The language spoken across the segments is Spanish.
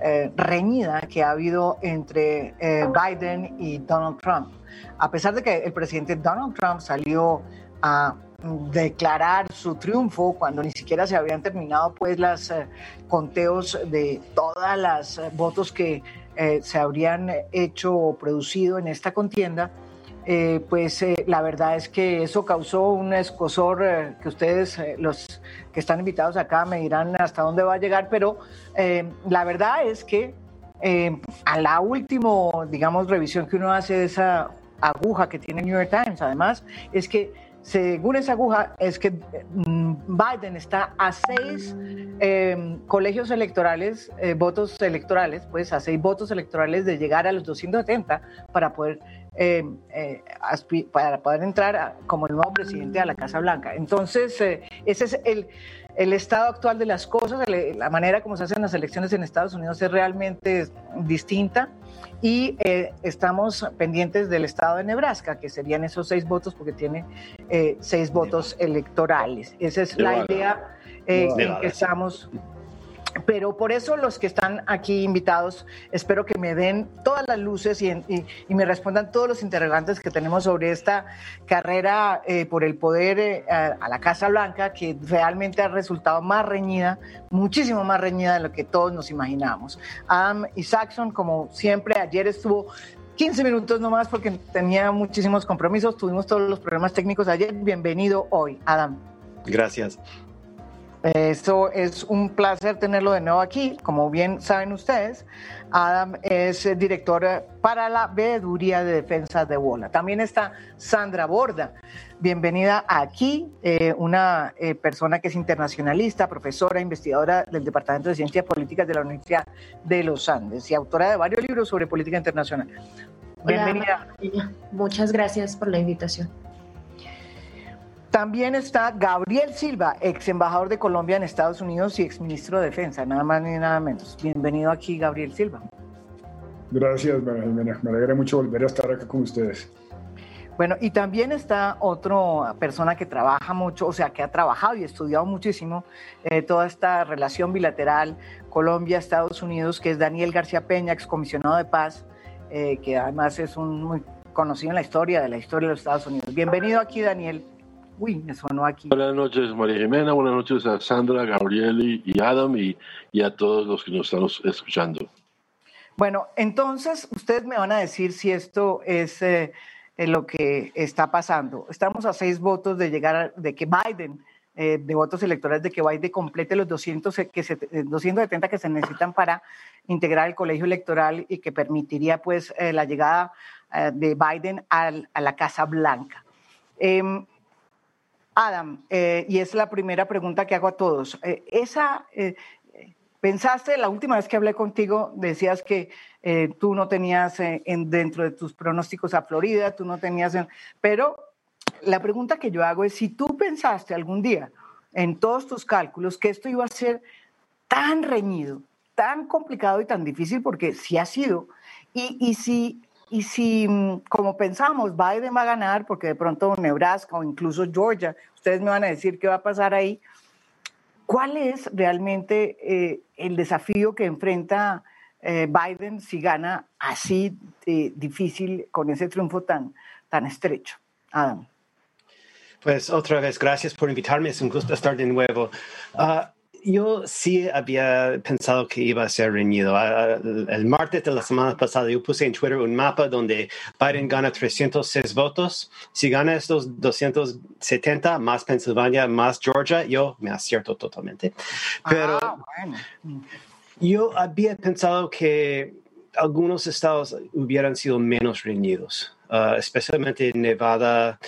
eh, reñida que ha habido entre eh, Biden y Donald Trump. A pesar de que el presidente Donald Trump salió a declarar su triunfo cuando ni siquiera se habían terminado pues los conteos de todas las votos que se habrían hecho o producido en esta contienda, eh, pues eh, la verdad es que eso causó un escosor eh, que ustedes, los que están invitados acá, me dirán hasta dónde va a llegar, pero la verdad es que a la última, digamos, revisión que uno hace de esa aguja que tiene New York Times, además, es que según esa aguja, es que mm, Biden está a seis colegios electorales, votos electorales, pues a seis votos electorales de llegar a los 270 para poder eh, eh, para poder entrar como el nuevo presidente a la Casa Blanca. Entonces, eh, ese es el, el, estado actual de las cosas, la manera como se hacen las elecciones en Estados Unidos es realmente distinta y estamos pendientes del estado de Nebraska, que serían esos seis votos porque tiene seis votos electorales. Esa es la idea en que estamos pero por eso los que están aquí invitados, espero que me den todas las luces y, me respondan todos los interrogantes que tenemos sobre esta carrera eh, por el poder eh, a, la Casa Blanca, que realmente ha resultado más reñida, muchísimo más reñida de lo que todos nos imaginábamos. Adam y Saxon, como siempre, ayer estuvo 15 minutos nomás porque tenía muchísimos compromisos, tuvimos todos los problemas técnicos ayer. Bienvenido hoy, Adam. Gracias. Esto es un placer tenerlo de nuevo aquí. Como bien saben ustedes, Adam es director para la Veeduría de Defensa de Bola. También está Sandra Borda. Bienvenida aquí, eh, una eh, persona que es internacionalista, profesora, investigadora del Departamento de Ciencias Políticas de la Universidad de los Andes y autora de varios libros sobre política internacional. Bienvenida. Muchas gracias por la invitación. También está Gabriel Silva, ex embajador de Colombia en Estados Unidos y ex ministro de Defensa, nada más ni nada menos. Bienvenido aquí, Gabriel Silva. Gracias, María Jimena. Me alegra mucho volver a estar acá con ustedes. Bueno, y también está otra persona que trabaja mucho, o sea, que ha trabajado y estudiado muchísimo eh, toda esta relación bilateral Colombia-Estados Unidos, que es Daniel García Peña, excomisionado de paz, eh, que además es un muy conocido en la historia de la historia de los Estados Unidos. Bienvenido aquí, Daniel. Uy, me sonó aquí. Buenas noches, María Jimena. Buenas noches a Sandra, Gabriel y Adam y, a todos los que nos están escuchando. Bueno, entonces ustedes me van a decir si esto es eh, lo que está pasando. Estamos a seis votos de llegar, de que Biden, eh, de votos electorales, de que Biden complete los 200, que se, 270 que se necesitan para integrar el colegio electoral y que permitiría pues eh, la llegada de Biden a la Casa Blanca. Adam, eh, y es la primera pregunta que hago a todos. Eh, esa, eh, pensaste, la última vez que hablé contigo, decías que tú no tenías en, dentro de tus pronósticos a Florida, tú no tenías, pero la pregunta que yo hago es si tú pensaste algún día en todos tus cálculos que esto iba a ser tan reñido, tan complicado y tan difícil, porque sí ha sido, y, y si y si, mm, como pensamos, Biden va a ganar, porque de pronto Nebraska o incluso Georgia, ustedes me van a decir qué va a pasar ahí, ¿cuál es realmente eh, el desafío que enfrenta eh, Biden si gana así difícil con ese triunfo tan, tan estrecho? Adam. Pues otra vez, gracias por invitarme, es un gusto estar de nuevo. Ah, yo sí había pensado que iba a ser reñido. Ah, el martes de la semana pasada yo puse en Twitter un mapa donde Biden gana 306 votos. Si gana estos 270, más Pensilvania, más Georgia, yo me acierto totalmente. Pero ah, yo había pensado que algunos estados hubieran sido menos reñidos, uh, especialmente Nevada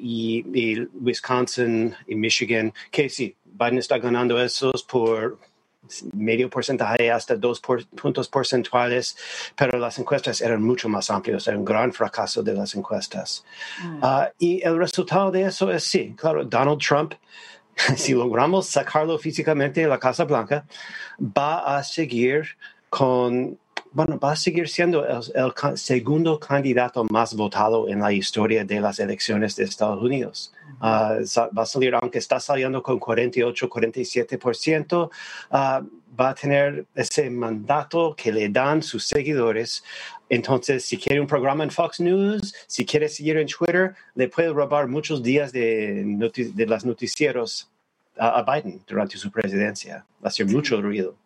y, y Wisconsin y Michigan, que sí, Biden está ganando esos por medio porcentaje hasta dos puntos porcentuales, pero las encuestas eran mucho más amplias, era un gran fracaso de las encuestas. Mm. Ah, y el resultado de eso es sí, claro, Donald Trump, si logramos sacarlo físicamente de la Casa Blanca, va a seguir con bueno, va a seguir siendo el, segundo candidato más votado en la historia de las elecciones de Estados Unidos. Ah, va a salir, aunque está saliendo con 48, 47%, uh, va a tener ese mandato que le dan sus seguidores. Entonces, si quiere un programa en Fox News, si quiere seguir en Twitter, le puede robar muchos días de, de los noticieros a, Biden durante su presidencia. Va a hacer mucho ruido.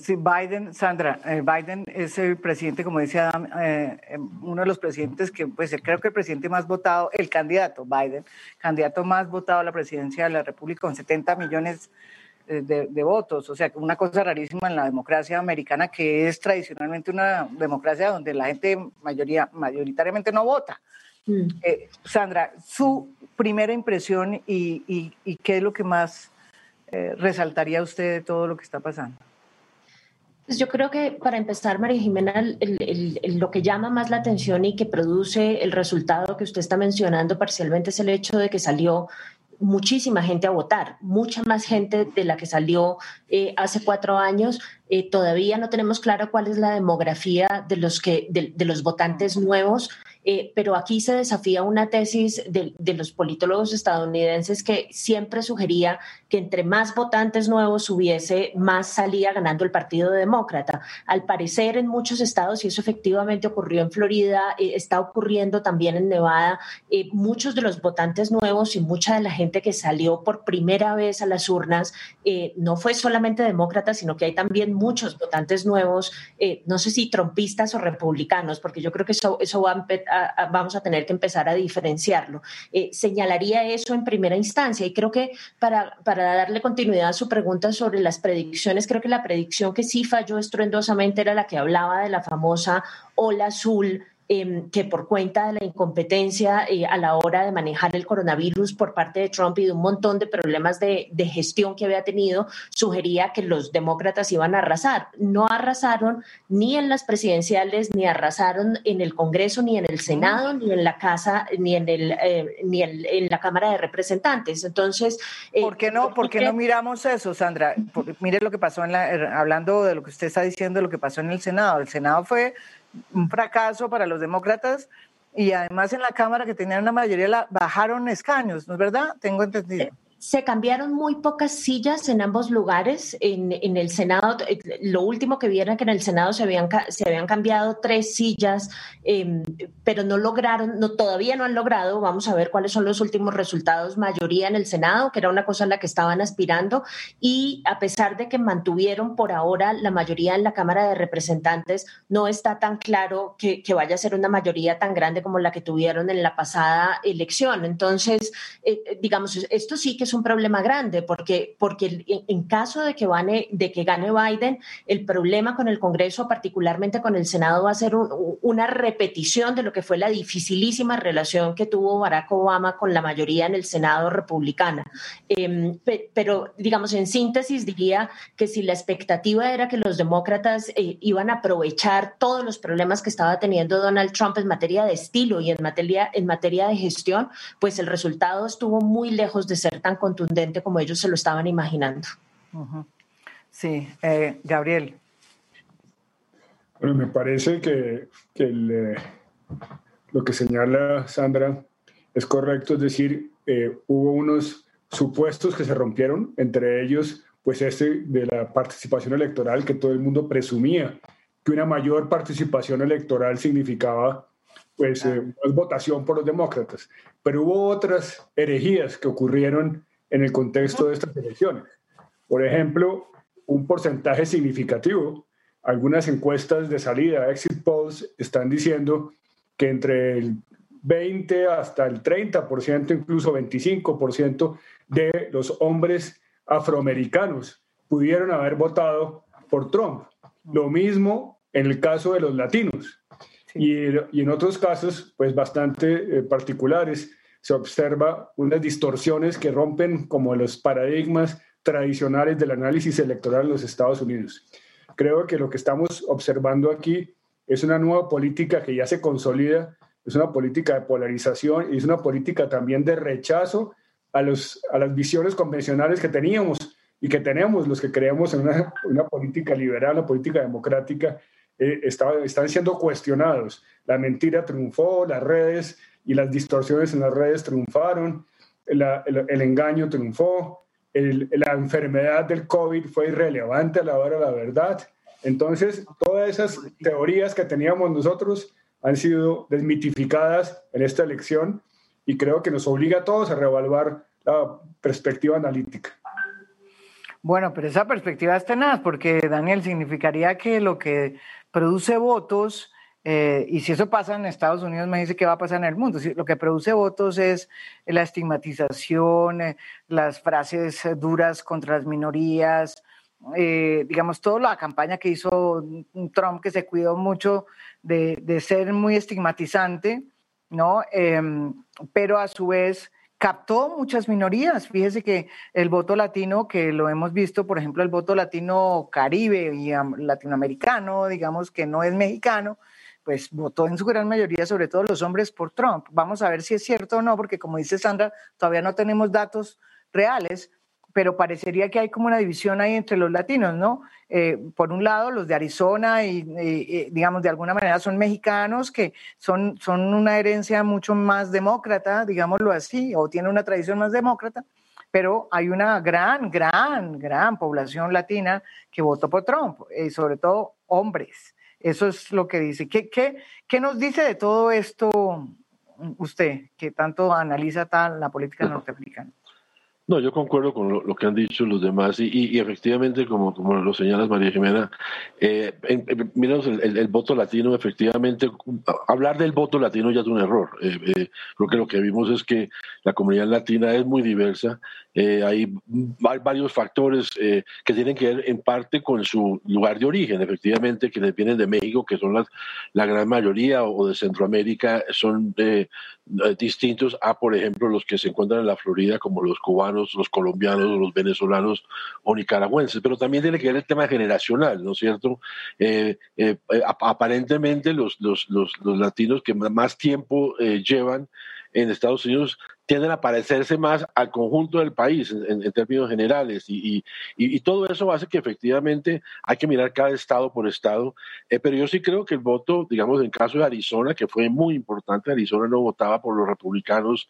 Sí, Biden, Sandra, eh, Biden es el presidente, como decía Adam, eh, em, uno de los presidentes que, pues creo que el presidente más votado, el candidato Biden, candidato más votado a la presidencia de la República con 70 millones eh, de, votos, o sea, una cosa rarísima en la democracia americana que es tradicionalmente una democracia donde la gente mayoría, mayoritariamente no vota. Mm. Sandra, su primera impresión y, y, qué es lo que más resaltaría usted de todo lo que está pasando. Pues yo creo que para empezar, María Jimena, lo que llama más la atención y que produce el resultado que usted está mencionando parcialmente es el hecho de que salió muchísima gente a votar, mucha más gente de la que salió eh, hace cuatro años. Eh, todavía no tenemos claro cuál es la demografía de los, que, de los votantes nuevos. Eh, pero aquí se desafía una tesis de, los politólogos estadounidenses que siempre sugería que entre más votantes nuevos hubiese, más salía ganando el Partido Demócrata. Al parecer en muchos estados, y eso efectivamente ocurrió en Florida, eh, está ocurriendo también en Nevada, eh, muchos de los votantes nuevos y mucha de la gente que salió por primera vez a las urnas no fue solamente demócrata, sino que hay también muchos votantes nuevos, no sé si trompistas o republicanos, porque yo creo que eso, eso va a vamos a tener que empezar a diferenciarlo. Eh, señalaría eso en primera instancia y creo que para, para darle continuidad a su pregunta sobre las predicciones, creo que la predicción que sí falló estruendosamente era la que hablaba de la famosa ola azul Em, que por cuenta de la incompetencia eh, a la hora de manejar el coronavirus por parte de Trump y de un montón de problemas de, gestión que había tenido, sugería que los demócratas iban a arrasar. No arrasaron ni en las presidenciales, ni arrasaron en el Congreso, ni en el Senado, ni en la Casa, ni en, el, eh, ni en, la Cámara de Representantes. Entonces... Eh, ¿Por qué no, por qué no miramos eso, Sandra? mire lo que pasó en la, hablando de lo que usted está diciendo, lo que pasó en el Senado. El Senado fue un fracaso para los demócratas y además en la Cámara que tenían una mayoría la, bajaron escaños, ¿no es verdad? Tengo entendido. Se cambiaron muy pocas sillas en ambos lugares. En, en, el Senado, eh, lo último que vieron que en el Senado se habían, se habían cambiado tres sillas, em, pero no lograron, no, todavía no han logrado, vamos a ver cuáles son los últimos resultados, mayoría en el Senado, que era una cosa a la que estaban aspirando, y a pesar de que mantuvieron por ahora la mayoría en la Cámara de Representantes, no está tan claro que, vaya a ser una mayoría tan grande como la que tuvieron en la pasada elección. Entonces, eh, digamos, esto sí que es un problema grande porque, porque en caso de que, gane, de que gane Biden, el problema con el Congreso, particularmente con el Senado, va a ser una repetición de lo que fue la dificilísima relación que tuvo Barack Obama con la mayoría en el Senado republicana. Em, pero, digamos, en síntesis, diría que si la expectativa era que los demócratas eh, iban a aprovechar todos los problemas que estaba teniendo Donald Trump en materia de estilo y en materia, en materia de gestión, pues el resultado estuvo muy lejos de ser tan contundente como ellos se lo estaban imaginando. Sí, eh, Gabriel. Bueno, me parece que, eh, lo que señala Sandra es correcto, es decir, eh, hubo unos supuestos que se rompieron, entre ellos, pues este de la participación electoral, que todo el mundo presumía que una mayor participación electoral significaba pues más votación por los demócratas. Pero hubo otras herejías que ocurrieron en el contexto de estas elecciones. Por ejemplo, un porcentaje significativo. Algunas encuestas de salida, exit polls, están diciendo que entre el 20 hasta el 30%, incluso 25% de los hombres afroamericanos pudieron haber votado por Trump. Lo mismo en el caso de los latinos. Y, y, en otros casos, pues bastante eh, particulares, se observa unas distorsiones que rompen como los paradigmas tradicionales del análisis electoral en los Estados Unidos. Creo que lo que estamos observando aquí es una nueva política que ya se consolida, es una política de polarización y es una política también de rechazo a, los, a las visiones convencionales que teníamos y que tenemos los que creemos en una, una política liberal, una política democrática eh, están siendo cuestionados. La mentira triunfó, las redes y las distorsiones en las redes triunfaron, el, engaño triunfó, la enfermedad del COVID fue irrelevante a la hora de la verdad. Entonces, todas esas teorías que teníamos nosotros han sido desmitificadas en esta elección y creo que nos obliga a todos a reevaluar la perspectiva analítica. Bueno, pero esa perspectiva es tenaz, porque Daniel significaría que lo que produce votos, eh, y si eso pasa en Estados Unidos, me dice que va a pasar en el mundo. lo que produce votos es la estigmatización, eh, las frases duras contra las minorías, eh, digamos, toda la campaña que hizo Trump, que se cuidó mucho de, ser muy estigmatizante, ¿no? Em, pero a su vez captó muchas minorías. Fíjese que el voto latino, que lo hemos visto, por ejemplo, el voto latino caribe y latinoamericano, digamos que no es mexicano, pues votó en su gran mayoría, sobre todo los hombres, por Trump. Vamos a ver si es cierto o no, porque como dice Sandra, todavía no tenemos datos reales, pero parecería que hay como una división ahí entre los latinos, ¿no? Eh, por un lado, los de Arizona y, digamos, de alguna manera son mexicanos que son, son una herencia mucho más demócrata, digámoslo así, o tienen una tradición más demócrata, pero hay una gran, gran, gran población latina que votó por Trump, eh, sobre todo hombres. Eso es lo que dice. ¿Qué, qué, qué nos dice de todo esto usted, que tanto analiza tal la política norteamericana? No, yo concuerdo con lo, que han dicho los demás y, efectivamente, como, como lo señalas María Jimena, eh, el, voto latino, efectivamente, hablar del voto latino ya es un error. Eh, eh, creo que lo que vimos es que la comunidad latina es muy diversa, eh, hay varios factores que tienen que ver en parte con su lugar de origen. Efectivamente, quienes vienen de México, que son la gran mayoría, o de Centroamérica, son distintos a, por ejemplo, los que se encuentran en la Florida, como los cubanos los colombianos, los venezolanos o nicaragüenses, pero también tiene que ver el tema generacional, ¿no es cierto? Eh, eh, eh, aparentemente los, los, los, latinos que más tiempo llevan en Estados Unidos tienden a parecerse más al conjunto del país en, términos generales. Y, y, todo eso hace que efectivamente hay que mirar cada estado por estado, pero yo sí creo que el voto, digamos, en caso de Arizona, que fue muy importante, Arizona no votaba por los republicanos,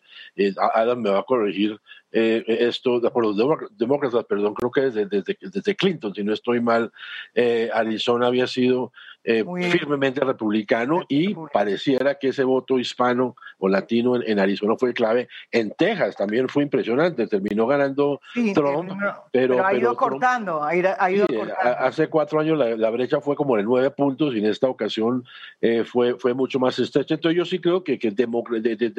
Adam me va a corregir eh, esto, por los demócratas, perdón, creo que desde, desde, desde Clinton, si no estoy mal, eh, Arizona había sido eh, firmemente republicano y pareciera que ese voto hispano o latino en, Arizona fue clave. En Texas también fue impresionante, terminó ganando Trump, pero, ha ido cortando, ha ido, Hace cuatro años la, brecha fue como de nueve puntos y en esta ocasión fue, fue mucho más estrecha. Entonces yo sí creo que, que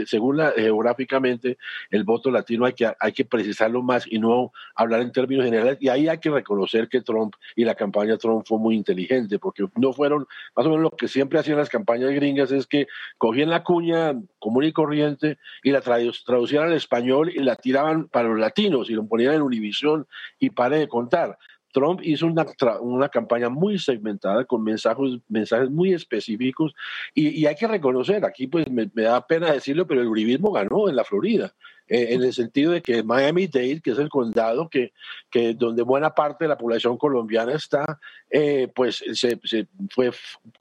según la, geográficamente el voto latino hay que hay que precisarlo más y no hablar en términos generales. Y ahí hay que reconocer que Trump y la campaña Trump fue muy inteligente, porque no fueron, más o menos lo que siempre hacían las campañas gringas es que cogían la cuña común y corriente y la traducían al español y la tiraban para los latinos y lo ponían en Univisión y pare de contar. Trump hizo una, una, campaña muy segmentada con mensajes, mensajes muy específicos y, hay que reconocer, aquí pues me, da pena decirlo, pero el uribismo ganó en la Florida. Eh, en el sentido de que Miami-Dade, que es el condado que, que donde buena parte de la población colombiana está, eh, pues se, fue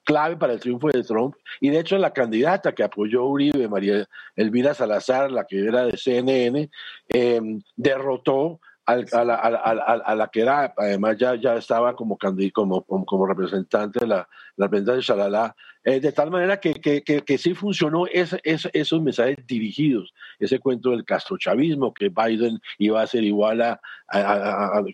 clave para el triunfo de Trump. Y de hecho la candidata que apoyó Uribe, María Elvira Salazar, la que era de CNN, eh, derrotó a, la, a, la, que era, además ya, ya estaba como, como, como representante de la, la de Shalala, eh, de tal manera que, que, que, sí funcionó esos mensajes dirigidos, ese cuento del castrochavismo, que Biden iba a ser igual a,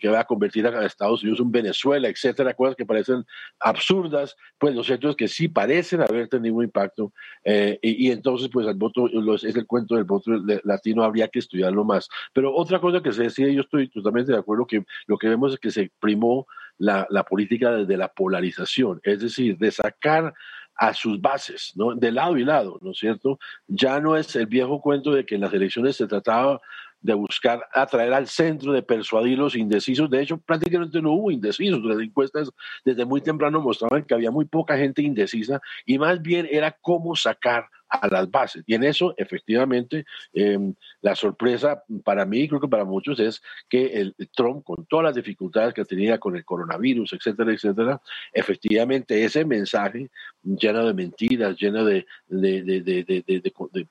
que va a convertir a Estados Unidos en Venezuela, etcétera, cosas que parecen absurdas, pues los hechos que sí parecen haber tenido un impacto, eh, y, entonces pues el voto, es el cuento del voto latino, habría que estudiarlo más. Pero otra cosa que se decía, yo estoy totalmente de acuerdo, que lo que vemos es que se primó la, política desde la polarización, es decir, de sacar a sus bases, ¿no? De lado y lado, ¿no es cierto? Ya no es el viejo cuento de que en las elecciones se trataba de buscar atraer al centro, de persuadir los indecisos. De hecho, prácticamente no hubo indecisos. Las encuestas desde muy temprano mostraban que había muy poca gente indecisa y más bien era cómo sacar a las bases. Y en eso, efectivamente, em, la sorpresa para mí, creo que para muchos, es que el, Trump, con todas las dificultades que tenía con el coronavirus, etcétera, etcétera, efectivamente ese mensaje lleno de mentiras, lleno de, de, de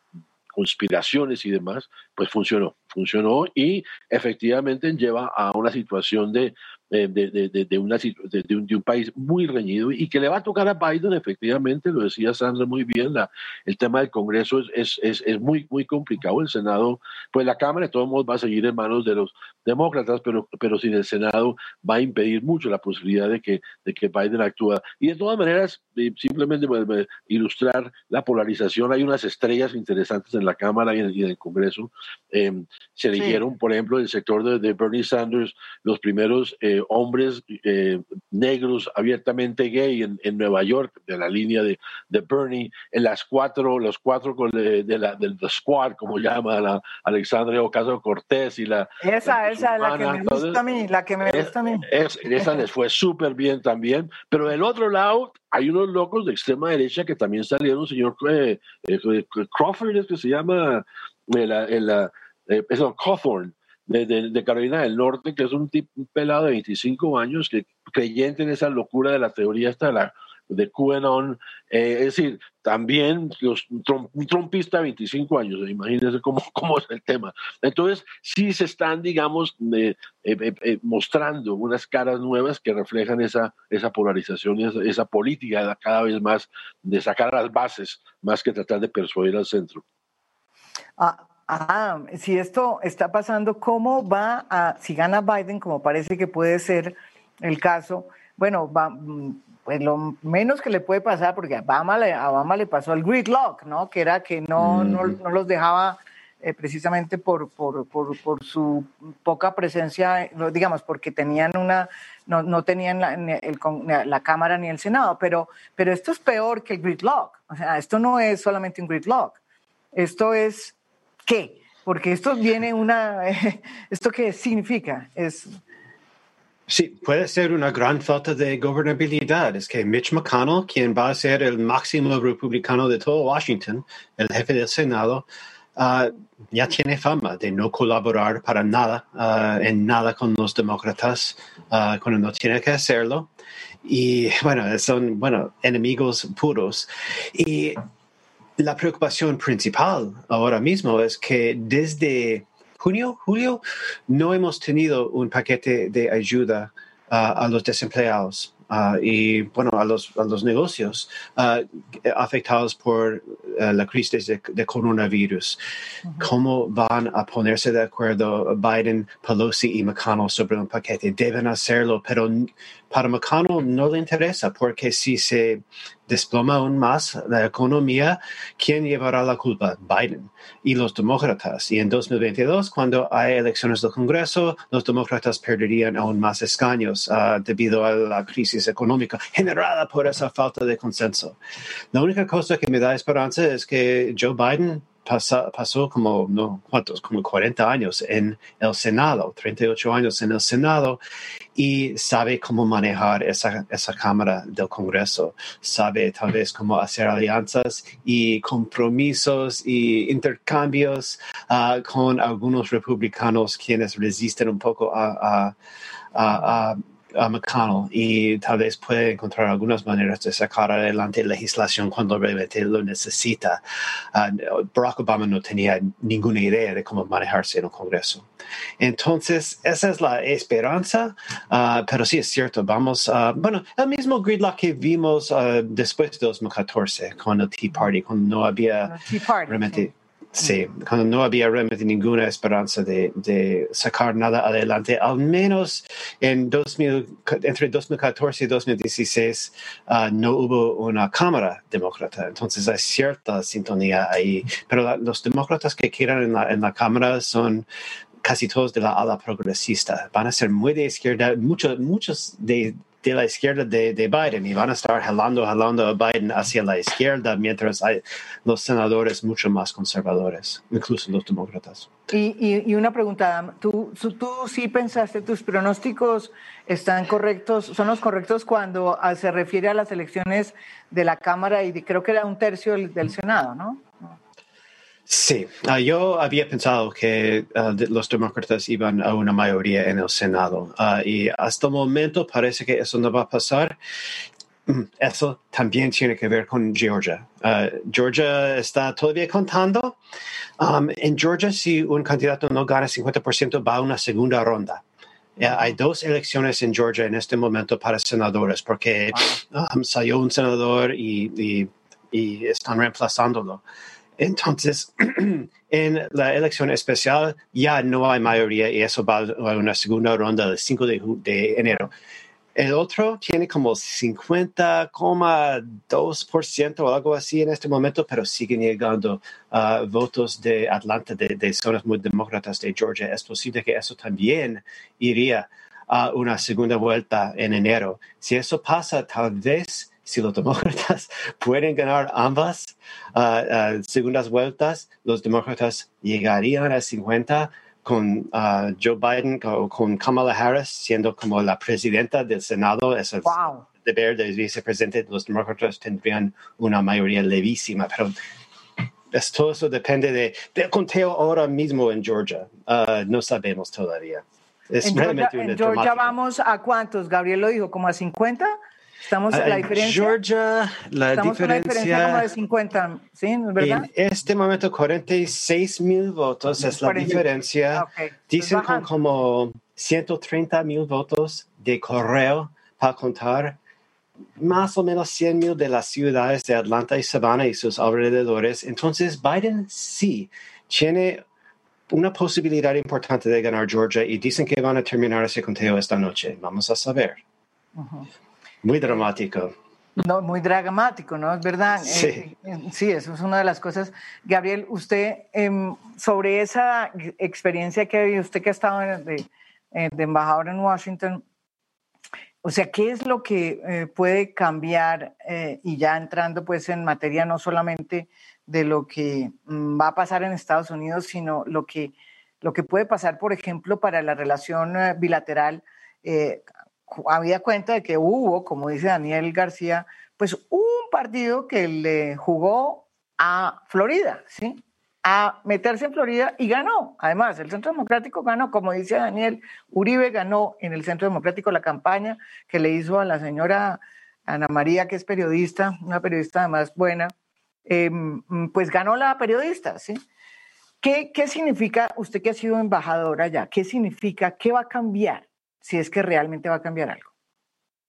conspiraciones y demás, pues funcionó, funcionó y efectivamente lleva a una situación de, de, de, de, una, de, un, de, un, país muy reñido y que le va a tocar a Biden, efectivamente, lo decía Sandra muy bien, la, el tema del Congreso es, es, es, muy, muy complicado. El Senado, pues la Cámara de todos modos va a seguir en manos de los demócratas, pero, pero sin el Senado va a impedir mucho la posibilidad de que, de que Biden actúe. Y de todas maneras, eh, simplemente para ilustrar la polarización, hay unas estrellas interesantes en la Cámara y en, el Congreso. Eh, se eligieron, por ejemplo, el sector de, Bernie Sanders, los primeros eh, hombres eh, negros abiertamente gay en, en, Nueva York, de la línea de, de Bernie, en las cuatro, los cuatro de, de la, del Squad, como llama la Alexandria Ocasio Cortés y la... Esa, esa, la que me gusta a mí, la que me gusta a mí. esa les fue súper bien también, pero del otro lado hay unos locos de extrema derecha que también salieron, señor eh, Crawford, es que se llama, la eh, es Cawthorn, de, Carolina del Norte, que es un, tipo, pelado de 25 años, que creyente en esa locura de la teoría esta de la de QAnon, eh, es decir, también los, un trompista de 25 años, imagínense cómo, cómo es el tema. Entonces, sí se están, digamos, eh, mostrando unas caras nuevas que reflejan esa, esa polarización y esa, esa política cada vez más de sacar las bases, más que tratar de persuadir al centro. Ah, Ah, si esto está pasando, ¿cómo va a, si gana Biden, como parece que puede ser el caso, bueno, va, mm, pues lo menos que le puede pasar, porque a Obama le, a Obama le pasó el gridlock, ¿no? Que era que no, no, no los dejaba eh, precisamente por, por, por, por, su poca presencia, digamos, porque tenían una, no, no tenían la, el, la, Cámara ni el Senado, pero, pero esto es peor que el gridlock, o sea, esto no es solamente un gridlock, esto es qué? Porque esto viene una, ¿esto qué significa? Es... Sí, puede ser una gran falta de gobernabilidad. Es que Mitch McConnell, quien va a ser el máximo republicano de todo Washington, el jefe del Senado, uh, ya tiene fama de no colaborar para nada, uh, en nada con los demócratas, uh, cuando no tiene que hacerlo. Y bueno, son, bueno, enemigos puros. Y la preocupación principal ahora mismo es que desde junio, julio, no hemos tenido un paquete de ayuda a los desempleados. Uh, y bueno, a los, a los negocios uh, afectados por la crisis de, de coronavirus. -huh. ¿Cómo van a ponerse de acuerdo Biden, Pelosi y McConnell sobre un paquete? Deben hacerlo, pero para McConnell no le interesa porque si se desploma aún más la economía, ¿quién llevará la culpa? Biden y los demócratas. Y en 2022, cuando hay elecciones del Congreso, los demócratas perderían aún más escaños uh, debido a la crisis económica generada por esa falta de consenso. La única cosa que me da esperanza es que Joe Biden pasó como, no, ¿cuántos? Como 40 años en el Senado, 38 años en el Senado, y sabe cómo manejar esa, esa Cámara del Congreso, sabe tal vez cómo hacer alianzas y compromisos y intercambios uh, con algunos republicanos quienes resisten un poco a, a, a, a a McConnell y tal vez puede encontrar algunas maneras de sacar adelante legislación cuando realmente lo necesita. Uh, Barack Obama no tenía ninguna idea de cómo manejarse en el Congreso. Entonces, esa es la esperanza, uh, pero sí es cierto, vamos, uh, bueno, el mismo gridlock que vimos después de 2014 con el Tea Party, cuando no había realmente... Sí, cuando no había realmente ninguna esperanza de, sacar nada adelante, al menos en 2000, entre 2014 y 2016 uh, no hubo una Cámara demócrata. Entonces hay cierta sintonía ahí. Pero la, los demócratas que quieran en la, en la Cámara son casi todos de la ala progresista. Van a ser muy de izquierda. Muchos, muchos de de la izquierda de, de, Biden y van a estar jalando, jalando a Biden hacia la izquierda mientras hay los senadores mucho más conservadores, incluso los demócratas. Y, y, y una pregunta, ¿tú, ¿tú sí pensaste, tus pronósticos están correctos, son los correctos cuando se refiere a las elecciones de la Cámara y creo que era un tercio del Senado, ¿no? Sí, uh, yo había pensado que uh, los demócratas iban a una mayoría en el Senado uh, y hasta el momento parece que eso no va a pasar. Mm, eso también tiene que ver con Georgia. Georgia está todavía contando. Um, en Georgia, si un candidato no gana 50%, va a una segunda ronda. hay dos elecciones en Georgia en este momento para senadores, porque um, salió un senador y, y están reemplazándolo. Entonces, en la elección especial ya no hay mayoría y eso va a una segunda ronda el 5 de, enero. El otro tiene como 50,2% o algo así en este momento, pero siguen llegando uh, votos de Atlanta, de, de, zonas muy demócratas de Georgia. Es posible que eso también iría a una segunda vuelta en enero. Si eso pasa, tal vez si los demócratas pueden ganar ambas uh, uh, segundas vueltas, los demócratas llegarían a 50 con uh, Joe Biden o con Kamala Harris siendo como la presidenta del Senado. Es el deber del vicepresidente. Los demócratas tendrían una mayoría levísima, pero todo eso depende de, del conteo ahora mismo en Georgia. no sabemos todavía. en Georgia, en Georgia vamos a cuántos, Gabriel lo dijo, como a 50. Estamos en la diferencia. Georgia, la estamos diferencia. como de 50, ¿sí? ¿verdad? En este momento, 46 mil votos es la diferencia. Dicen con como 130 mil votos de correo para contar más o menos 100 mil de las ciudades de Atlanta y Savannah y sus alrededores. Entonces, Biden sí tiene una posibilidad importante de ganar Georgia y dicen que van a terminar ese conteo esta noche. Vamos a saber. Muy dramático. No, muy dramático, ¿no? Es verdad. Sí. Eh, eh, sí, eso es una de las cosas. Gabriel, usted, em, sobre esa experiencia que usted que ha estado de, eh, de embajador en Washington, o sea, ¿qué es lo que puede cambiar y ya entrando pues en materia no solamente de lo que mm, va a pasar en Estados Unidos, sino lo que, lo que puede pasar, por ejemplo, para la relación bilateral había cuenta de que hubo, como dice Daniel García, pues un partido que le jugó a Florida, ¿sí? A meterse en Florida y ganó. Además, el Centro Democrático ganó, como dice Daniel, Uribe ganó en el Centro Democrático la campaña que le hizo a la señora Ana María, que es periodista, una periodista además buena, em, pues ganó la periodista, ¿sí? ¿Qué, ¿Qué significa, usted que ha sido embajadora allá, qué significa, qué va a cambiar si es que realmente va a cambiar algo?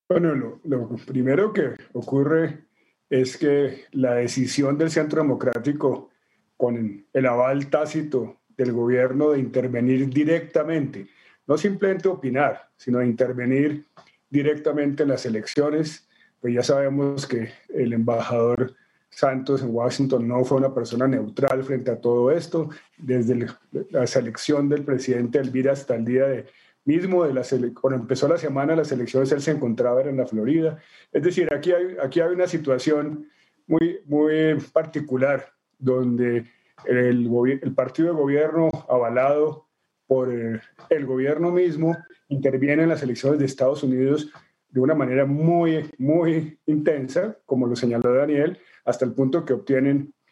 Bueno, lo, primero que ocurre es que la decisión del Centro Democrático con el aval tácito del gobierno de intervenir directamente, no simplemente opinar, sino intervenir directamente en las elecciones, pues ya sabemos que el embajador Santos en Washington no fue una persona neutral frente a todo esto, desde la selección del presidente Elvira hasta el día de mismo de la cuando empezó la semana las elecciones él se encontraba en la Florida. Es decir, aquí hay, aquí hay una situación muy, muy particular donde el, el partido de gobierno avalado por el, el gobierno mismo interviene en las elecciones de Estados Unidos de una manera muy, muy intensa, como lo señaló Daniel, hasta el punto que obtienen eh,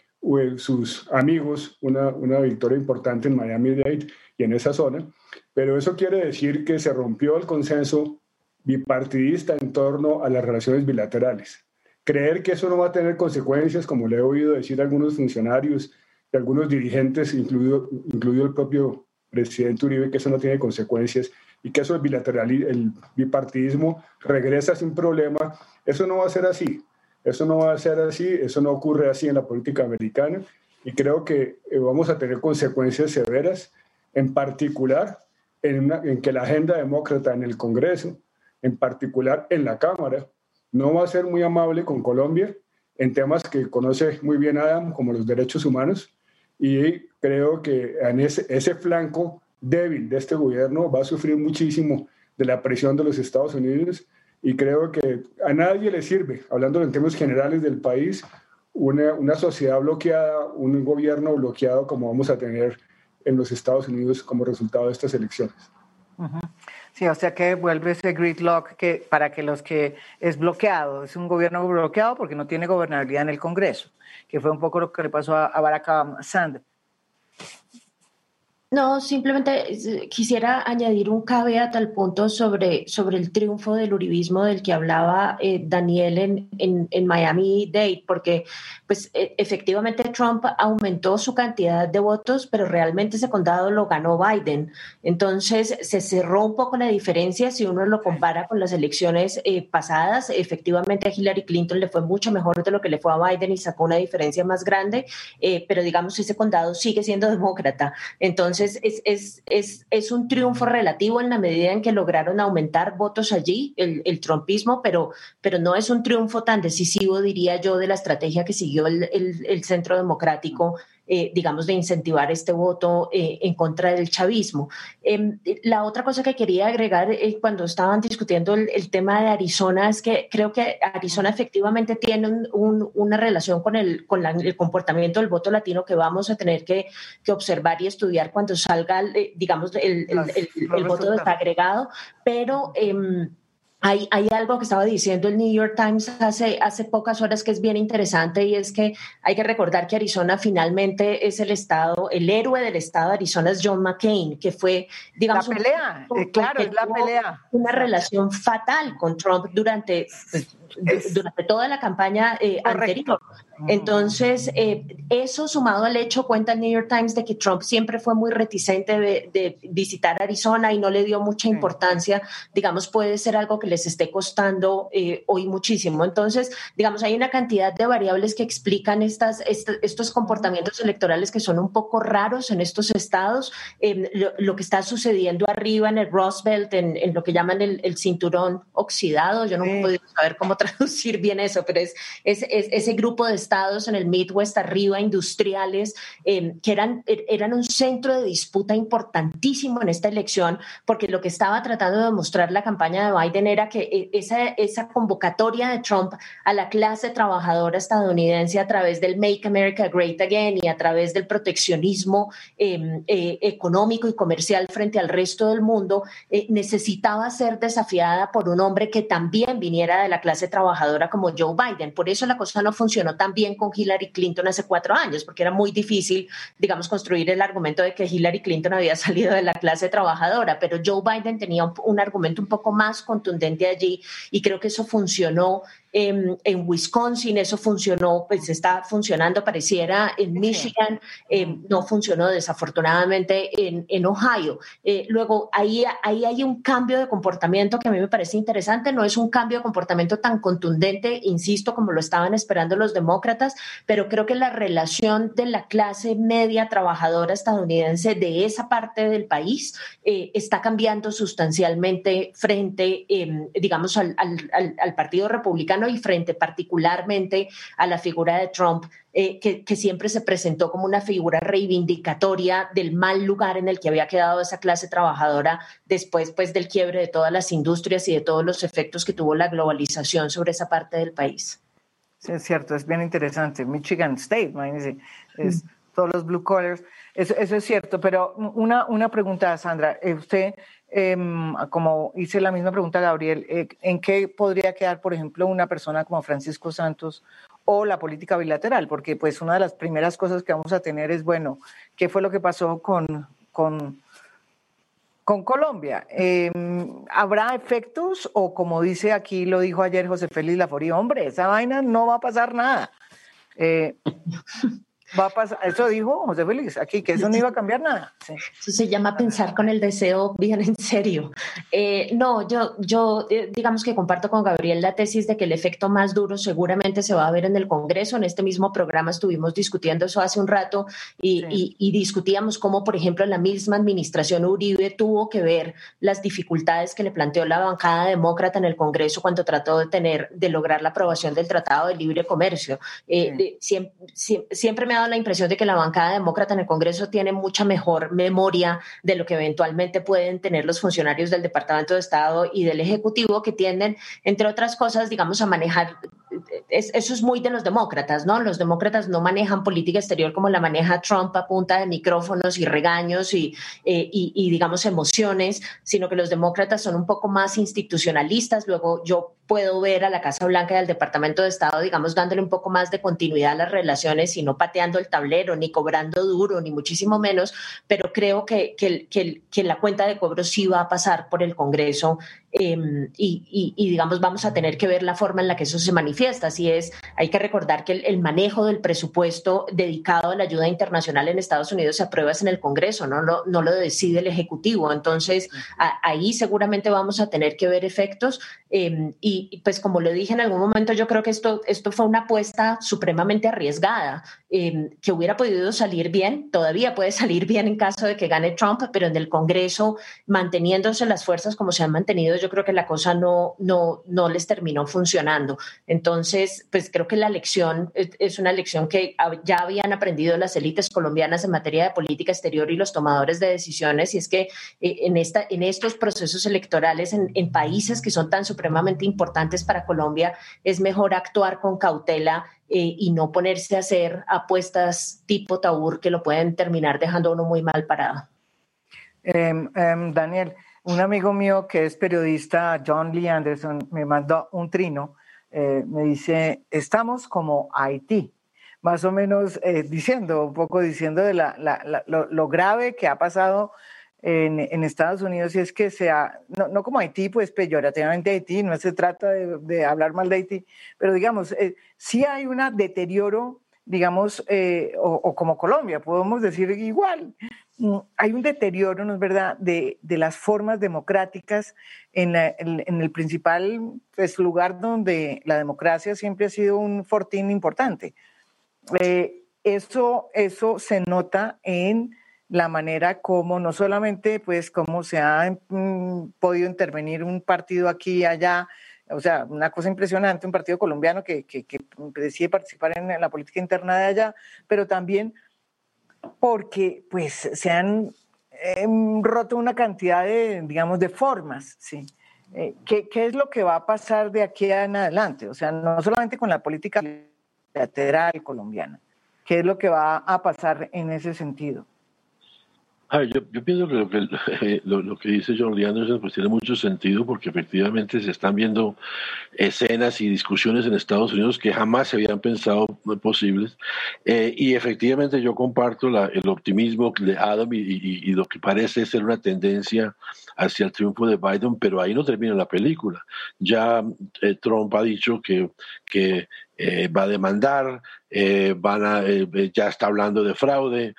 sus amigos una, una victoria importante en Miami-Dade y en esa zona. Pero eso quiere decir que se rompió el consenso bipartidista en torno a las relaciones bilaterales. Creer que eso no va a tener consecuencias, como le he oído decir a algunos funcionarios y algunos dirigentes, incluido, incluido el propio presidente Uribe, que eso no tiene consecuencias y que eso el, bilateral, el bipartidismo regresa sin problema, eso no va a ser así. Eso no va a ser así, eso no ocurre así en la política americana y creo que eh, vamos a tener consecuencias severas, en particular en, que la agenda demócrata en el Congreso, en particular en la Cámara, no va a ser muy amable con Colombia en temas que conoce muy bien Adam, como los derechos humanos, y creo que en ese, ese flanco débil de este gobierno va a sufrir muchísimo de la presión de los Estados Unidos y creo que a nadie le sirve, hablando en términos generales del país, una, una sociedad bloqueada, un gobierno bloqueado como vamos a tener en los Estados Unidos como resultado de estas elecciones. Sí, o sea que vuelve ese gridlock que para que los que es bloqueado, es un gobierno bloqueado porque no tiene gobernabilidad en el Congreso, que fue un poco lo que le pasó a, Barack Sanders, No, simplemente eh, quisiera añadir un caveat al punto sobre, sobre el triunfo del uribismo del que hablaba eh, Daniel en, en, Miami Dade, porque pues e, efectivamente Trump aumentó su cantidad de votos, pero realmente ese condado lo ganó Biden. Entonces se cerró un poco la diferencia si uno lo compara con las elecciones eh, pasadas. Efectivamente a Hillary Clinton le fue mucho mejor de lo que le fue a Biden y sacó una diferencia más grande, pero digamos ese condado sigue siendo demócrata. Entonces es, es, es, es, un triunfo relativo en la medida en que lograron aumentar votos allí, el, el trumpismo, pero, pero no es un triunfo tan decisivo, diría yo, de la estrategia que siguió el, el Centro Democrático eh, digamos, de incentivar este voto eh, en contra del chavismo. Em, la otra cosa que quería agregar eh, cuando estaban discutiendo el, tema de Arizona es que creo que Arizona efectivamente tiene una relación con, el, con el comportamiento del voto latino que vamos a tener que, que observar y estudiar cuando salga, digamos, el, el voto desagregado, pero... Hay, hay, algo que estaba diciendo el New York Times hace, hace pocas horas que es bien interesante y es que hay que recordar que Arizona finalmente es el estado, el héroe del estado de Arizona es John McCain, que fue, digamos, la pelea, eh, claro, es la pelea. Una relación fatal con Trump durante, pues, durante toda la campaña eh, anterior. Entonces, eh, eso sumado al hecho, cuenta el New York Times, de que Trump siempre fue muy reticente de, visitar Arizona y no le dio mucha importancia, digamos, puede ser algo que les esté costando eh, hoy muchísimo. Entonces, digamos, hay una cantidad de variables que explican estas, estos comportamientos electorales que son un poco raros en estos estados. Em, lo, que está sucediendo arriba en el Rust Belt, en, lo que llaman el, cinturón oxidado, yo no he podido saber cómo traducir bien eso, pero es, es, ese grupo de estados en el Midwest arriba, industriales, em, que eran, er, eran un centro de disputa importantísimo en esta elección, porque lo que estaba tratando de demostrar la campaña de Biden era que eh, esa, esa convocatoria de Trump a la clase trabajadora estadounidense a través del Make America Great Again y a través del proteccionismo em, eh, económico y comercial frente al resto del mundo, eh, necesitaba ser desafiada por un hombre que también viniera de la clase trabajadora como Joe Biden. Por eso la cosa no funcionó tan bien con Hillary Clinton hace cuatro años, porque era muy difícil, digamos, construir el argumento de que Hillary Clinton había salido de la clase trabajadora, pero Joe Biden tenía un, argumento un poco más contundente allí y creo que eso funcionó en, Wisconsin, eso funcionó, pues está funcionando, pareciera en Michigan, eh, no funcionó desafortunadamente en, en Ohio. Eh, luego, ahí, ahí hay un cambio de comportamiento que a mí me parece interesante, no es un cambio de comportamiento tan contundente, insisto, como lo estaban esperando los demócratas, pero creo que la relación de la clase media trabajadora estadounidense de esa parte del país eh, está cambiando sustancialmente frente, em, digamos, al, al, al Partido Republicano y frente particularmente a la figura de Trump, eh, que, siempre se presentó como una figura reivindicatoria del mal lugar en el que había quedado esa clase trabajadora después pues, del quiebre de todas las industrias y de todos los efectos que tuvo la globalización sobre esa parte del país. Sí, es cierto, es bien interesante. Michigan State, imagínense, es todos los blue collars. Eso, eso, es cierto, pero una, una pregunta, Sandra. Eh, usted Em, como hice la misma pregunta Gabriel, eh, ¿en qué podría quedar, por ejemplo, una persona como Francisco Santos o la política bilateral? Porque pues una de las primeras cosas que vamos a tener es, bueno, ¿qué fue lo que pasó con, con, con Colombia? Em, ¿Habrá efectos o como dice aquí, lo dijo ayer José Félix Laforí, hombre, esa vaina no va a pasar nada? Va a pasar, eso dijo José Félix aquí, que eso no iba a cambiar nada. Eso se llama pensar con el deseo bien en serio. Eh, no, yo, yo eh, digamos que comparto con Gabriel la tesis de que el efecto más duro seguramente se va a ver en el Congreso. En este mismo programa estuvimos discutiendo eso hace un rato y, y, discutíamos cómo, por ejemplo, la misma administración Uribe tuvo que ver las dificultades que le planteó la bancada demócrata en el Congreso cuando trató de tener, de lograr la aprobación del Tratado de Libre Comercio. Eh, siempre, siempre me ha la impresión de que la bancada demócrata en el Congreso tiene mucha mejor memoria de lo que eventualmente pueden tener los funcionarios del Departamento de Estado y del Ejecutivo, que tienden, entre otras cosas, digamos, a manejar eso es muy de los demócratas, ¿no? Los demócratas no manejan política exterior como la maneja Trump a punta de micrófonos y regaños y, eh, y, digamos, emociones, sino que los demócratas son un poco más institucionalistas. Luego yo puedo ver a la Casa Blanca y al Departamento de Estado, digamos, dándole un poco más de continuidad a las relaciones y no pateando el tablero, ni cobrando duro, ni muchísimo menos, pero creo que, que, que, que la cuenta de cobro sí va a pasar por el Congreso Em, y, digamos, vamos a tener que ver la forma en la que eso se manifiesta. Así es, hay que recordar que el, manejo del presupuesto dedicado a la ayuda internacional en Estados Unidos se aprueba en el Congreso, no lo, no lo decide el Ejecutivo. Entonces, ahí seguramente vamos a tener que ver efectos. Em, y pues como le dije en algún momento, yo creo que esto, esto fue una apuesta supremamente arriesgada, em, que hubiera podido salir bien, todavía puede salir bien en caso de que gane Trump, pero en el Congreso, manteniéndose las fuerzas como se han mantenido, yo creo que la cosa no, no, no les terminó funcionando. Entonces, pues creo que la lección es una lección que ya habían aprendido las élites colombianas en materia de política exterior y los tomadores de decisiones, y es que eh, en, esta, en estos procesos electorales en, países que son tan supremamente importantes para Colombia, es mejor actuar con cautela eh, y no ponerse a hacer apuestas tipo Taur que lo pueden terminar dejando uno muy mal parado. Em, em, Daniel, un amigo mío que es periodista, John Lee Anderson, me mandó un trino. Eh, me dice, estamos como Haití, más o menos eh, diciendo, un poco diciendo de la, lo, grave que ha pasado en, Estados Unidos y es que sea, no, no, como Haití, pues peyorativamente Haití, no se trata de, de hablar mal de Haití, pero digamos, eh, sí hay un deterioro, digamos, o, como Colombia, podemos decir igual, Mm, hay un deterioro, ¿no es verdad?, de, las formas democráticas en, el principal pues, lugar donde la democracia siempre ha sido un fortín importante. Eh, eso, eso se nota en la manera como no solamente pues cómo se ha mm, podido intervenir un partido aquí y allá, o sea, una cosa impresionante, un partido colombiano que, que decide participar en la política interna de allá, pero también porque pues se han em, roto una cantidad de, digamos, de formas, ¿sí? Eh, ¿qué, ¿Qué es lo que va a pasar de aquí en adelante? O sea, no solamente con la política lateral colombiana, ¿qué es lo que va a pasar en ese sentido? Yo, pienso que lo que, lo, que dice John Lee Anderson pues tiene mucho sentido porque efectivamente se están viendo escenas y discusiones en Estados Unidos que jamás se habían pensado posibles. Eh, y efectivamente yo comparto el optimismo de Adam y, lo que parece ser una tendencia hacia el triunfo de Biden, pero ahí no termina la película. Ya eh, Trump ha dicho que, que eh, va a demandar, van a, ya está hablando de fraude.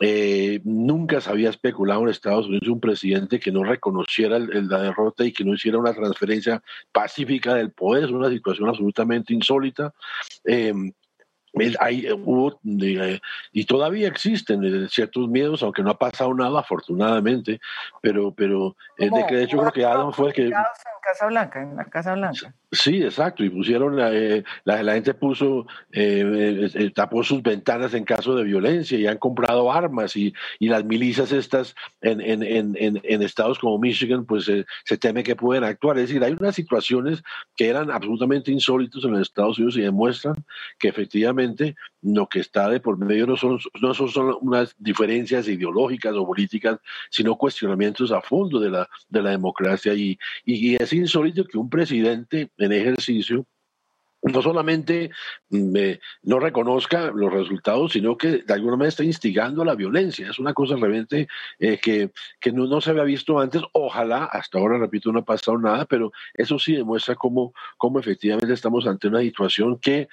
Eh, nunca se había especulado en Estados Unidos un presidente que no reconociera la derrota y que no hiciera una transferencia pacífica del poder. Es una situación absolutamente insólita. Eh, hay, hubo, eh, y todavía existen ciertos miedos, aunque no ha pasado nada, afortunadamente, pero, pero de que de hecho creo que Adam fue el que... Casa Blanca, en la Casa Blanca. Sí, exacto, y pusieron, eh, la, la, gente puso, eh, eh, tapó sus ventanas en caso de violencia y han comprado armas y, y las milicias estas en, en, en, en estados como Michigan, pues se teme que pueden actuar. Es decir, hay unas situaciones que eran absolutamente insólitos en los Estados Unidos y demuestran que efectivamente lo que está de por medio no son, no son, unas diferencias ideológicas o políticas, sino cuestionamientos a fondo de la, de la democracia y, y es insólito que un presidente en ejercicio no solamente mm, no reconozca los resultados, sino que de alguna manera está instigando a la violencia. Es una cosa realmente eh, que, que no, no, se había visto antes. Ojalá, hasta ahora, repito, no ha pasado nada, pero eso sí demuestra cómo, cómo efectivamente estamos ante una situación que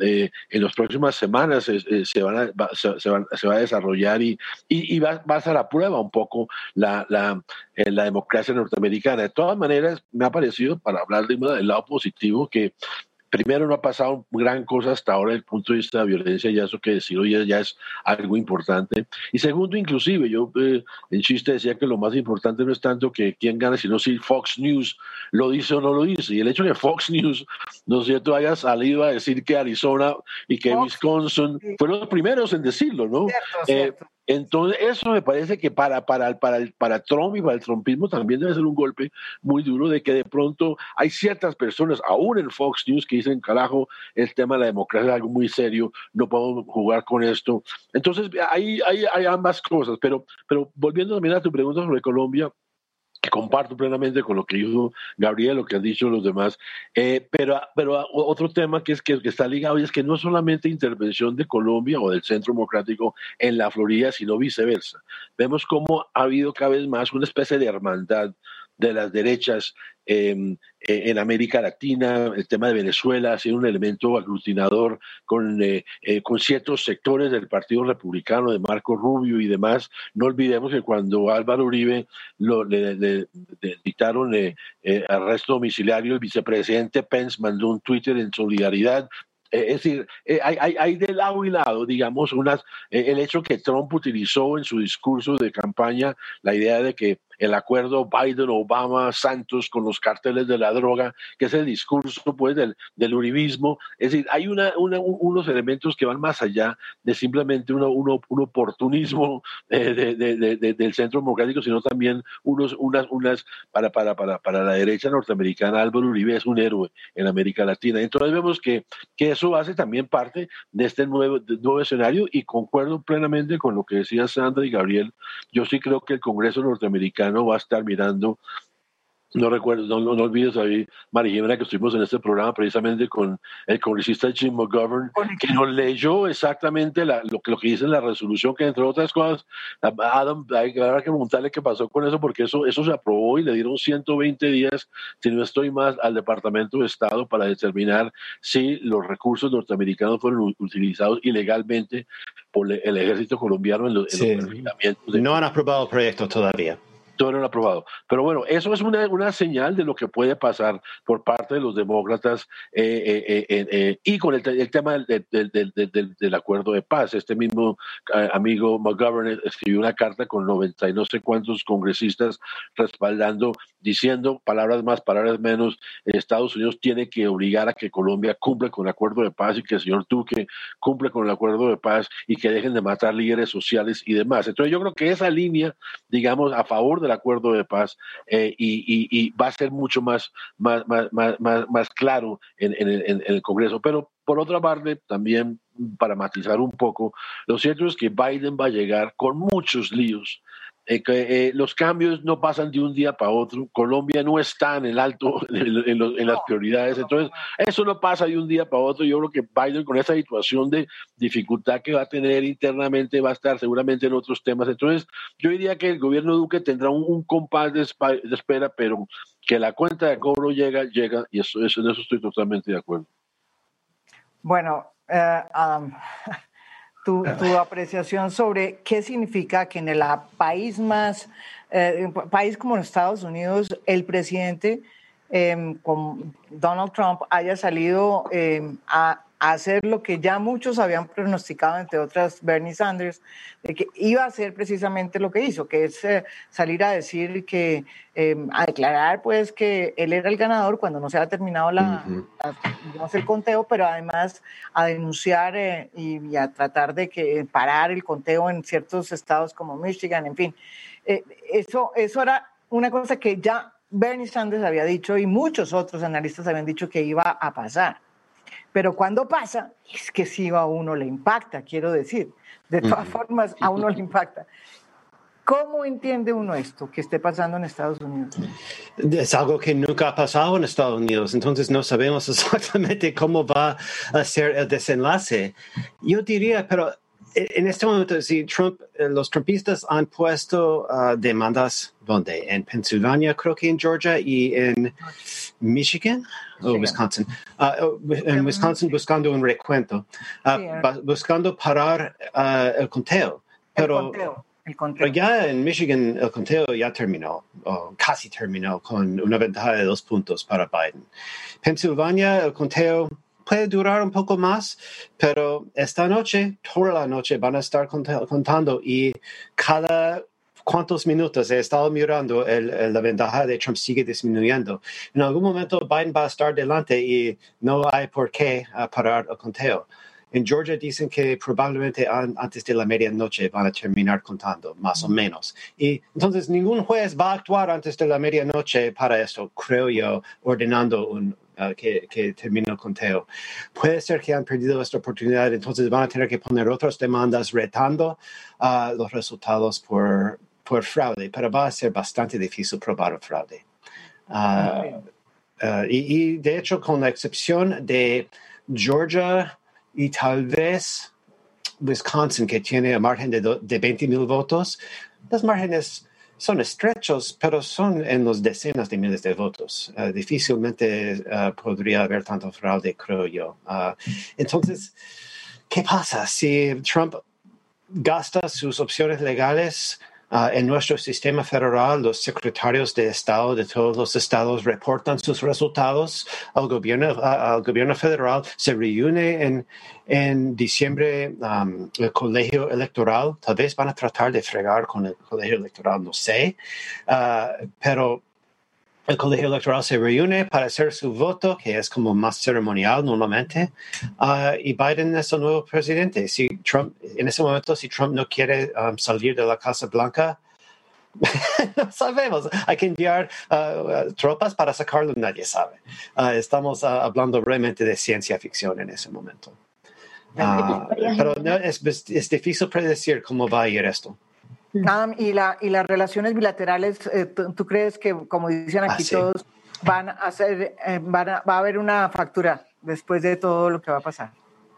eh, en las próximas semanas eh, se, van a, va, a desarrollar y, y, va, a ser a prueba un poco eh, la, democracia norteamericana. De todas maneras, me ha parecido, para hablar de, del lado positivo, que primero no ha pasado gran cosa hasta ahora desde el punto de vista de la violencia, ya eso que decir hoy ya es algo importante. Y segundo, inclusive, yo eh, en chiste decía que lo más importante no es tanto que quién gana, sino si Fox News lo dice o no lo dice. Y el hecho de que Fox News, ¿no es cierto?, haya salido a decir que Arizona y que Wisconsin fueron los primeros en decirlo, ¿no? Eh, entonces, eso me parece que para, para, para, para Trump y para el trumpismo también debe ser un golpe muy duro de que de pronto hay ciertas personas, aún en Fox News, que dicen, carajo, el tema de la democracia es algo muy serio, no podemos jugar con esto. Entonces, hay, hay, hay ambas cosas, pero, pero volviendo también a tu pregunta sobre Colombia, comparto plenamente con lo que dijo Gabriel, lo que han dicho los demás, eh, pero, pero otro tema que, es, que, está ligado y es que no es solamente intervención de Colombia o del Centro Democrático en la Florida, sino viceversa. Vemos cómo ha habido cada vez más una especie de hermandad de las derechas em, e, en América Latina, el tema de Venezuela ha sido un elemento aglutinador con, eh, eh, con ciertos sectores del Partido Republicano, de Marco Rubio y demás. No olvidemos que cuando Álvaro Uribe lo, le, dictaron eh, arresto domiciliario, el vicepresidente Pence mandó un Twitter en solidaridad es decir, hay, hay, de lado y lado, digamos, unas, el hecho que Trump utilizó en su discurso de campaña la idea de que el acuerdo Biden-Obama-Santos con los carteles de la droga, que es el discurso pues, del, del uribismo. Es decir, hay una, unos elementos que van más allá de simplemente un oportunismo del centro democrático, sino también unos, unas, unas para, para, para, para la derecha norteamericana, Álvaro Uribe es un héroe en América Latina. Entonces vemos que, que eso hace también parte de este nuevo, nuevo escenario y concuerdo plenamente con lo que decía Sandra y Gabriel. Yo sí creo que el Congreso norteamericano no va a estar mirando no recuerdo, no, no, olvides ahí, María que estuvimos en este programa precisamente con el congresista Jim McGovern, que nos leyó exactamente lo, que, lo que dice en la resolución, que entre otras cosas, Adam, hay que preguntarle qué pasó con eso, porque eso, eso se aprobó y le dieron 120 días, si no estoy más, al Departamento de Estado para determinar si los recursos norteamericanos fueron utilizados ilegalmente por el ejército colombiano en los, No han aprobado el proyecto todavía todo lo aprobado. Pero bueno, eso es una, una, señal de lo que puede pasar por parte de los demócratas eh, eh, eh, y con el, tema del, del, acuerdo de paz. Este mismo amigo McGovern escribió una carta con 90 y no sé cuántos congresistas respaldando, diciendo palabras más, palabras menos, Estados Unidos tiene que obligar a que Colombia cumpla con el acuerdo de paz y que el señor Duque cumple con el acuerdo de paz y que dejen de matar líderes sociales y demás. Entonces yo creo que esa línea, digamos, a favor de acuerdo de paz eh, y, va a ser mucho más, más, más, más, más claro en, en, el Congreso. Pero por otra parte, también para matizar un poco, lo cierto es que Biden va a llegar con muchos líos eh, eh, los cambios no pasan de un día para otro. Colombia no está en el alto en, las prioridades. Entonces, eso no pasa de un día para otro. Yo creo que Biden, con esa situación de dificultad que va a tener internamente, va a estar seguramente en otros temas. Entonces, yo diría que el gobierno Duque tendrá un, compás de, espera, pero que la cuenta de cobro llega, llega, y eso, eso en eso estoy totalmente de acuerdo. Bueno, eh, tu, apreciación sobre qué significa que en el país más, eh, país como los Estados Unidos, el presidente eh, con Donald Trump haya salido em, a hacer lo que ya muchos habían pronosticado, entre otras Bernie Sanders, de que iba a hacer precisamente lo que hizo, que es eh, salir a decir que, em, a declarar pues que él era el ganador cuando no se ha terminado la, el conteo, pero además a denunciar eh, y, a tratar de que parar el conteo en ciertos estados como Michigan, en fin. Eh, eso, eso era una cosa que ya Bernie Sanders había dicho y muchos otros analistas habían dicho que iba a pasar. Pero cuando pasa, es que sí a uno le impacta, quiero decir. De todas formas, a uno le impacta. ¿Cómo entiende uno esto que esté pasando en Estados Unidos? Es algo que nunca ha pasado en Estados Unidos, entonces no sabemos exactamente cómo va a ser el desenlace. Yo diría, pero en este momento, si Trump, eh, los trumpistas han puesto uh, demandas, ¿dónde? En Pensilvania, creo que en Georgia y en Michigan o Wisconsin. Uh, en Wisconsin buscando un recuento, uh, buscando parar el conteo. Pero, el conteo. ya en Michigan el conteo ya terminó, o casi terminó, con una ventaja de dos puntos para Biden. Pensilvania, el conteo puede durar un poco más, pero esta noche, toda la noche van a estar contando y cada cuántos minutos he estado mirando el, la ventaja de Trump sigue disminuyendo. En algún momento Biden va a estar delante y no hay por qué uh, parar el conteo. En Georgia dicen que probablemente antes de la medianoche van a terminar contando, más o menos. Y entonces ningún juez va a actuar antes de la medianoche para esto, creo yo, ordenando un, uh, que, que, termine el conteo. Puede ser que han perdido esta oportunidad, entonces van a tener que poner otras demandas retando uh, los resultados por, por fraude, pero va a ser bastante difícil probar el fraude. Ah, ah, y, de hecho, con la excepción de Georgia y tal vez Wisconsin, que tiene a margen de, de 20 mil votos, los márgenes son estrechos, pero son en los decenas de miles de votos. Uh, difícilmente podría haber tanto fraude, creo yo. Entonces, ¿qué pasa si Trump gasta sus opciones legales Uh, en nuestro sistema federal, los secretarios de Estado de todos los estados reportan sus resultados al gobierno, al gobierno federal. Se reúne en, en diciembre um, el colegio electoral. Tal vez van a tratar de fregar con el colegio electoral, no sé. Uh, pero el colegio electoral se reúne para hacer su voto, que es como más ceremonial normalmente, uh, y Biden es el nuevo presidente. Si Trump, en ese momento, si Trump no quiere um, salir de la Casa Blanca, no sabemos. Hay que enviar uh, tropas para sacarlo, nadie sabe. Uh, estamos hablando realmente de ciencia ficción en ese momento. pero no, es, es difícil predecir cómo va a ir esto. Adam, y, la, y las relaciones bilaterales, eh, ¿tú, crees que, como dicen aquí ah, todos, van a hacer, eh, van a, va a haber una factura después de todo lo que va a pasar?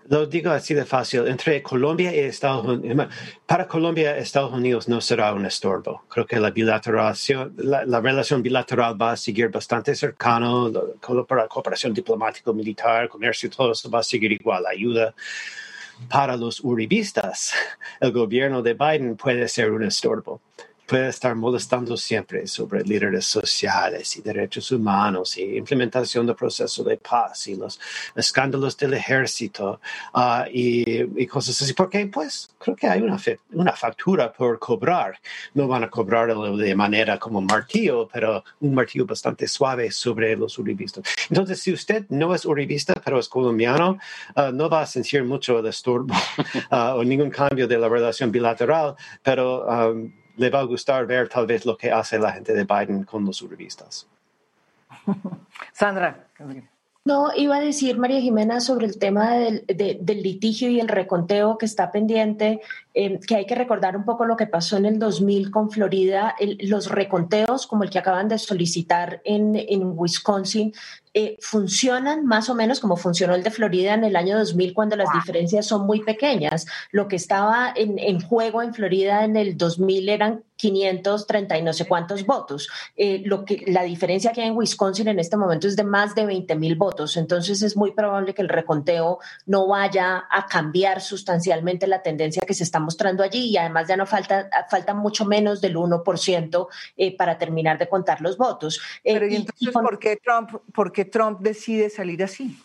Lo digo así de fácil, entre Colombia y Estados Unidos, para Colombia Estados Unidos no será un estorbo. Creo que la bilateralización, la, la relación bilateral va a seguir bastante cercano, la cooperación diplomático, militar, comercio, todo eso va a seguir igual, ayuda para los uribistas, el gobierno de Biden puede ser un estorbo puede estar molestando siempre sobre líderes sociales y derechos humanos y implementación del proceso de paz y los escándalos del ejército uh, y, cosas así, porque pues creo que hay una, una factura por cobrar. No van a cobrarlo de manera como martillo, pero un martillo bastante suave sobre los uribistas. Entonces, si usted no es uribista, pero es colombiano, uh, no va a sentir mucho de estorbo uh, o ningún cambio de la relación bilateral, pero um, le va a gustar ver tal vez lo que hace la gente de Biden con los revistas. Sandra. No, iba a decir María Jimena sobre el tema del, litigio y el reconteo que está pendiente, eh, que hay que recordar un poco lo que pasó en el 2000 con Florida. los reconteos, como el que acaban de solicitar en, en Wisconsin, eh, funcionan más o menos como funcionó el de Florida en el año 2000 cuando las diferencias son muy pequeñas. Lo que estaba en, en, juego en Florida en el 2000 eran 530 y no sé cuántos votos. Eh, lo que, la diferencia que hay en Wisconsin en este momento es de más de 20 mil votos. Entonces es muy probable que el reconteo no vaya a cambiar sustancialmente la tendencia que se está mostrando allí y además ya no falta, falta mucho menos del 1% eh, para terminar de contar los votos. Pero ¿y entonces por qué Trump? Por qué Trump decide salir así?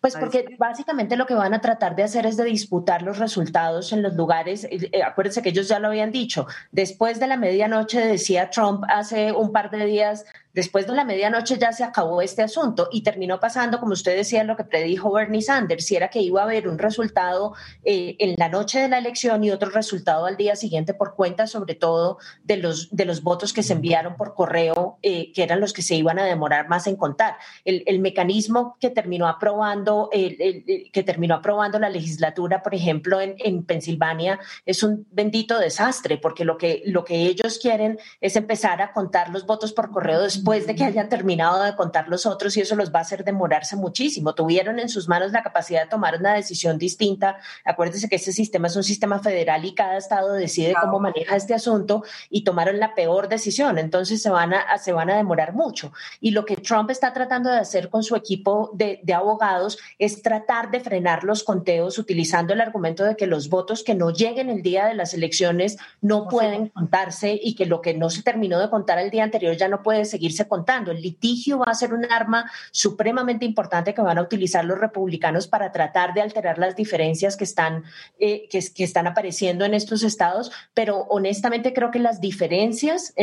Pues porque básicamente lo que van a tratar de hacer es de disputar los resultados en los lugares. Eh, eh, acuérdense que ellos ya lo habían dicho. Después de la medianoche, decía Trump hace un par de días, Después de la medianoche ya se acabó este asunto y terminó pasando, como usted decía, lo que predijo Bernie Sanders, si era que iba a haber un resultado eh, en la noche de la elección y otro resultado al día siguiente por cuenta, sobre todo de los, de los votos que se enviaron por correo, eh, que eran los que se iban a demorar más en contar. El, el mecanismo que terminó aprobando, que terminó aprobando la legislatura, por ejemplo, en, en Pensilvania, es un bendito desastre, porque lo que, lo que ellos quieren es empezar a contar los votos por correo después de que hayan terminado de contar los otros y eso los va a hacer demorarse muchísimo. Tuvieron en sus manos la capacidad de tomar una decisión distinta. Acuérdense que este sistema es un sistema federal y cada estado decide cómo maneja este asunto y tomaron la peor decisión. Entonces se van a, se van a demorar mucho. Y lo que Trump está tratando de hacer con su equipo de, de abogados es tratar de frenar los conteos utilizando el argumento de que los votos que no lleguen el día de las elecciones no pueden contarse y que lo que no se terminó de contar el día anterior ya no puede seguir contando. El litigio va a ser un arma supremamente importante que van a utilizar los republicanos para tratar de alterar las diferencias que están, eh, que, están apareciendo en estos estados, pero honestamente creo que las diferencias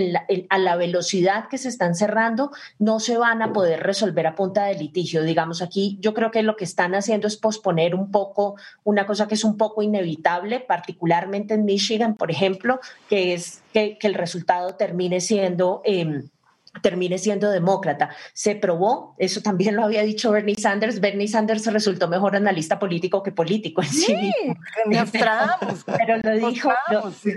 a la velocidad que se están cerrando no se van a poder resolver a punta de litigio. Digamos, aquí yo creo que lo que están haciendo es posponer un poco una cosa que es un poco inevitable, particularmente en Michigan, por ejemplo, que es que, el resultado termine siendo... Em, termine siendo demócrata. Se probó, eso también lo había dicho Bernie Sanders, Bernie Sanders resultó mejor analista político que político en sí, Pero, lo dijo,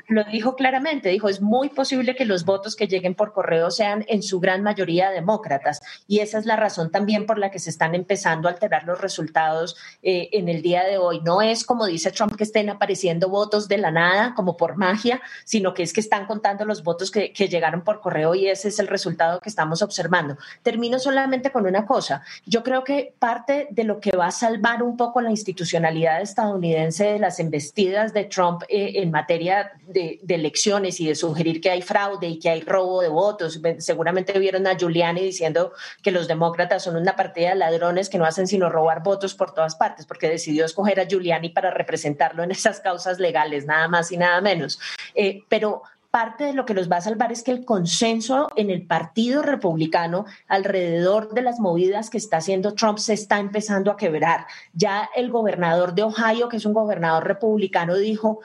lo, dijo claramente, dijo, es muy posible que los votos que lleguen por correo sean en su gran mayoría demócratas y esa es la razón también por la que se están empezando a alterar los resultados eh, en el día de hoy. No es como dice Trump que estén apareciendo votos de la nada, como por magia, sino que es que están contando los votos que, que llegaron por correo y ese es el resultado que estamos observando. Termino solamente con una cosa. Yo creo que parte de lo que va a salvar un poco la institucionalidad estadounidense de las embestidas de Trump eh, en materia de, elecciones y de sugerir que hay fraude y que hay robo de votos. Seguramente vieron a Giuliani diciendo que los demócratas son una partida de ladrones que no hacen sino robar votos por todas partes, porque decidió escoger a Giuliani para representarlo en esas causas legales, nada más y nada menos. Eh, pero parte de lo que los va a salvar es que el consenso en el Partido Republicano alrededor de las movidas que está haciendo Trump se está empezando a quebrar. Ya el gobernador de Ohio, que es un gobernador republicano, dijo,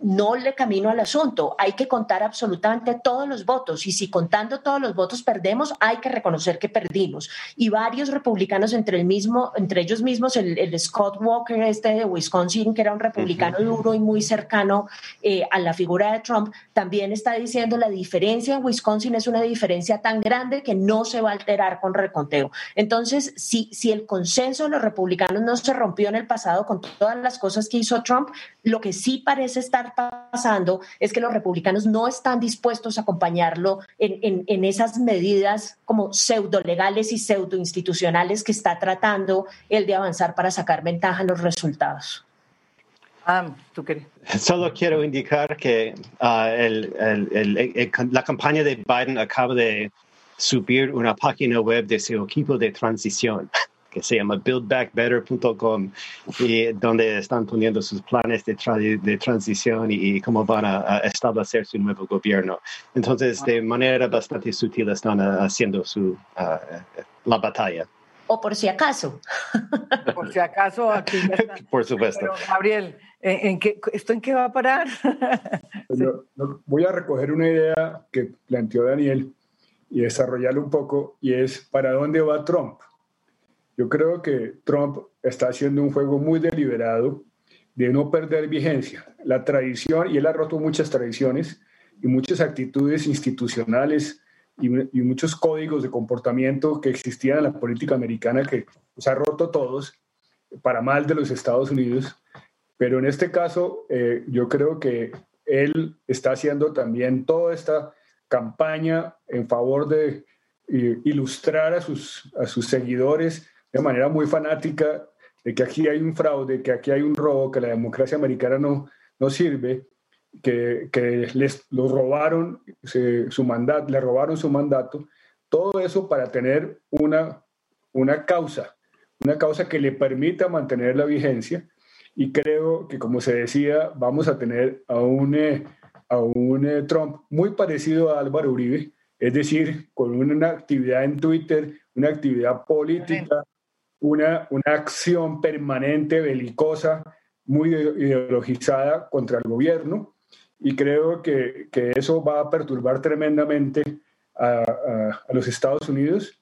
no le camino al asunto. Hay que contar absolutamente todos los votos y si contando todos los votos perdemos, hay que reconocer que perdimos. Y varios republicanos entre el mismo, entre ellos mismos, el, Scott Walker este de Wisconsin, que era un republicano duro y muy cercano eh, a la figura de Trump, también está diciendo la diferencia en Wisconsin es una diferencia tan grande que no se va a alterar con reconteo. Entonces, si, si el consenso de los republicanos no se rompió en el pasado con todas las cosas que hizo Trump, lo que sí parece estar pasando es que los republicanos no están dispuestos a acompañarlo en, esas medidas como pseudo legales y pseudo institucionales que está tratando el de avanzar para sacar ventaja en los resultados. Ah, Solo quiero indicar que ah, la campaña de Biden acaba de subir una página web de su equipo de transición que se llama buildbackbetter.com y donde están poniendo sus planes de, de transición y, cómo van a, establecer su nuevo gobierno. Entonces, de manera bastante sutil están haciendo su, la batalla. O por si acaso. Por si acaso, aquí Por supuesto. Gabriel, ¿en qué, ¿esto en qué va a parar? voy a recoger una idea que planteó Daniel y desarrollarla un poco, y es ¿para dónde va Trump? Yo creo que Trump está haciendo un juego muy deliberado de no perder vigencia. La tradición, y él ha roto muchas tradiciones y muchas actitudes institucionales y, muchos códigos de comportamiento que existían en la política americana que se ha roto todos para mal de los Estados Unidos. Pero en este caso, eh, yo creo que él está haciendo también toda esta campaña en favor de eh, ilustrar a sus, a sus seguidores de manera muy fanática de que aquí hay un fraude, que aquí hay un robo, que la democracia americana no, no sirve, que, que les lo robaron su mandato, le robaron su mandato, todo eso para tener una, una causa, una causa que le permita mantener la vigencia. Y creo que, como se decía, vamos a tener a un, eh, a un eh, Trump muy parecido a Álvaro Uribe, es decir, con una actividad en Twitter, una actividad política, una, una acción permanente, belicosa, muy ideologizada contra el gobierno y creo que, que eso va a perturbar tremendamente a, a, los Estados Unidos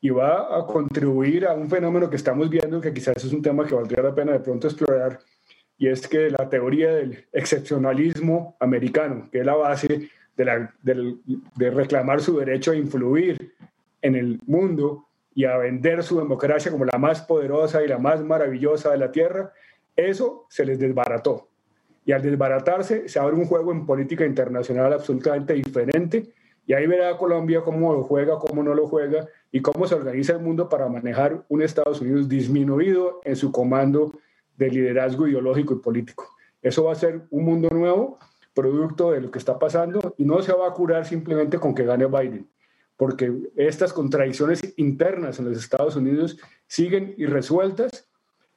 y va a contribuir a un fenómeno que estamos viendo, que quizás es un tema que valdría la pena de pronto explorar, y es que la teoría del excepcionalismo americano, que es la base de, la, de reclamar su derecho a influir en el mundo, y a vender su democracia como la más poderosa y la más maravillosa de la tierra, eso se les desbarató. Y al desbaratarse se abre un juego en política internacional absolutamente diferente y ahí verá Colombia cómo juega, cómo no lo juega y cómo se organiza el mundo para manejar un Estados Unidos disminuido en su comando de liderazgo ideológico y político. Eso va a ser un mundo nuevo, producto de lo que está pasando y no se va a curar simplemente con que gane Biden porque estas contradicciones internas en los Estados Unidos siguen irresueltas,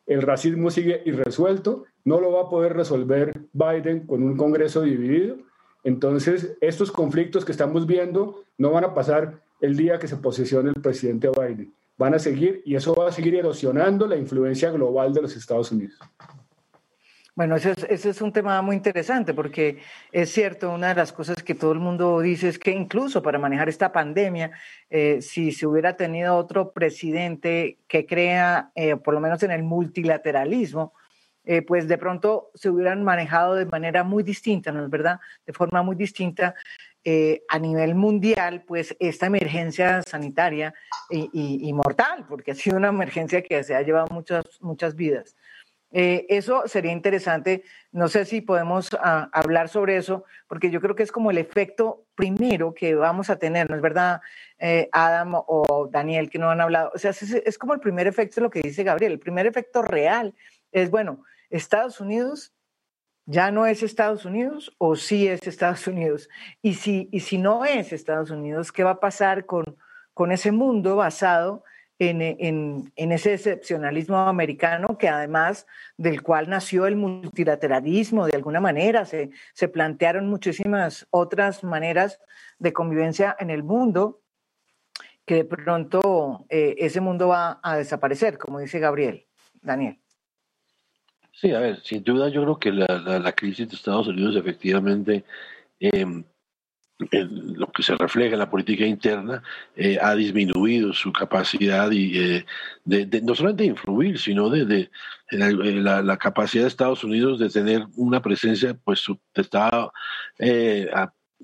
el racismo sigue irresuelto, no lo va a poder resolver Biden con un Congreso dividido. Entonces, estos conflictos que estamos viendo no van a pasar el día que se posesione el presidente Biden. Van a seguir y eso va a seguir erosionando la influencia global de los Estados Unidos. Bueno, ese es, un tema muy interesante porque es cierto, una de las cosas que todo el mundo dice es que incluso para manejar esta pandemia, eh, si se hubiera tenido otro presidente que crea, eh, por lo menos en el multilateralismo, eh, pues de pronto se hubieran manejado de manera muy distinta, ¿no es verdad? De forma muy distinta a nivel mundial, pues esta emergencia sanitaria y, y, y, mortal, porque ha sido una emergencia que se ha llevado muchas, muchas vidas. Eh, eso sería interesante. No sé si podemos ah, hablar sobre eso, porque yo creo que es como el efecto primero que vamos a tener, ¿no es verdad, eh, Adam o Daniel, que no han hablado? O sea, es, como el primer efecto lo que dice Gabriel. El primer efecto real es, bueno, Estados Unidos ya no es Estados Unidos o sí es Estados Unidos. Y si, y si no es Estados Unidos, ¿qué va a pasar con, con ese mundo basado en, ese excepcionalismo americano que además del cual nació el multilateralismo de alguna manera, se, se plantearon muchísimas otras maneras de convivencia en el mundo que de pronto eh, ese mundo va a desaparecer, como dice Gabriel. Daniel. Sí, a ver, sin duda yo creo que la, crisis de Estados Unidos efectivamente em, lo que se refleja en la política interna eh, ha disminuido su capacidad y, eh, de, no solamente de influir, sino de, la, capacidad de Estados Unidos de tener una presencia, pues estaba eh,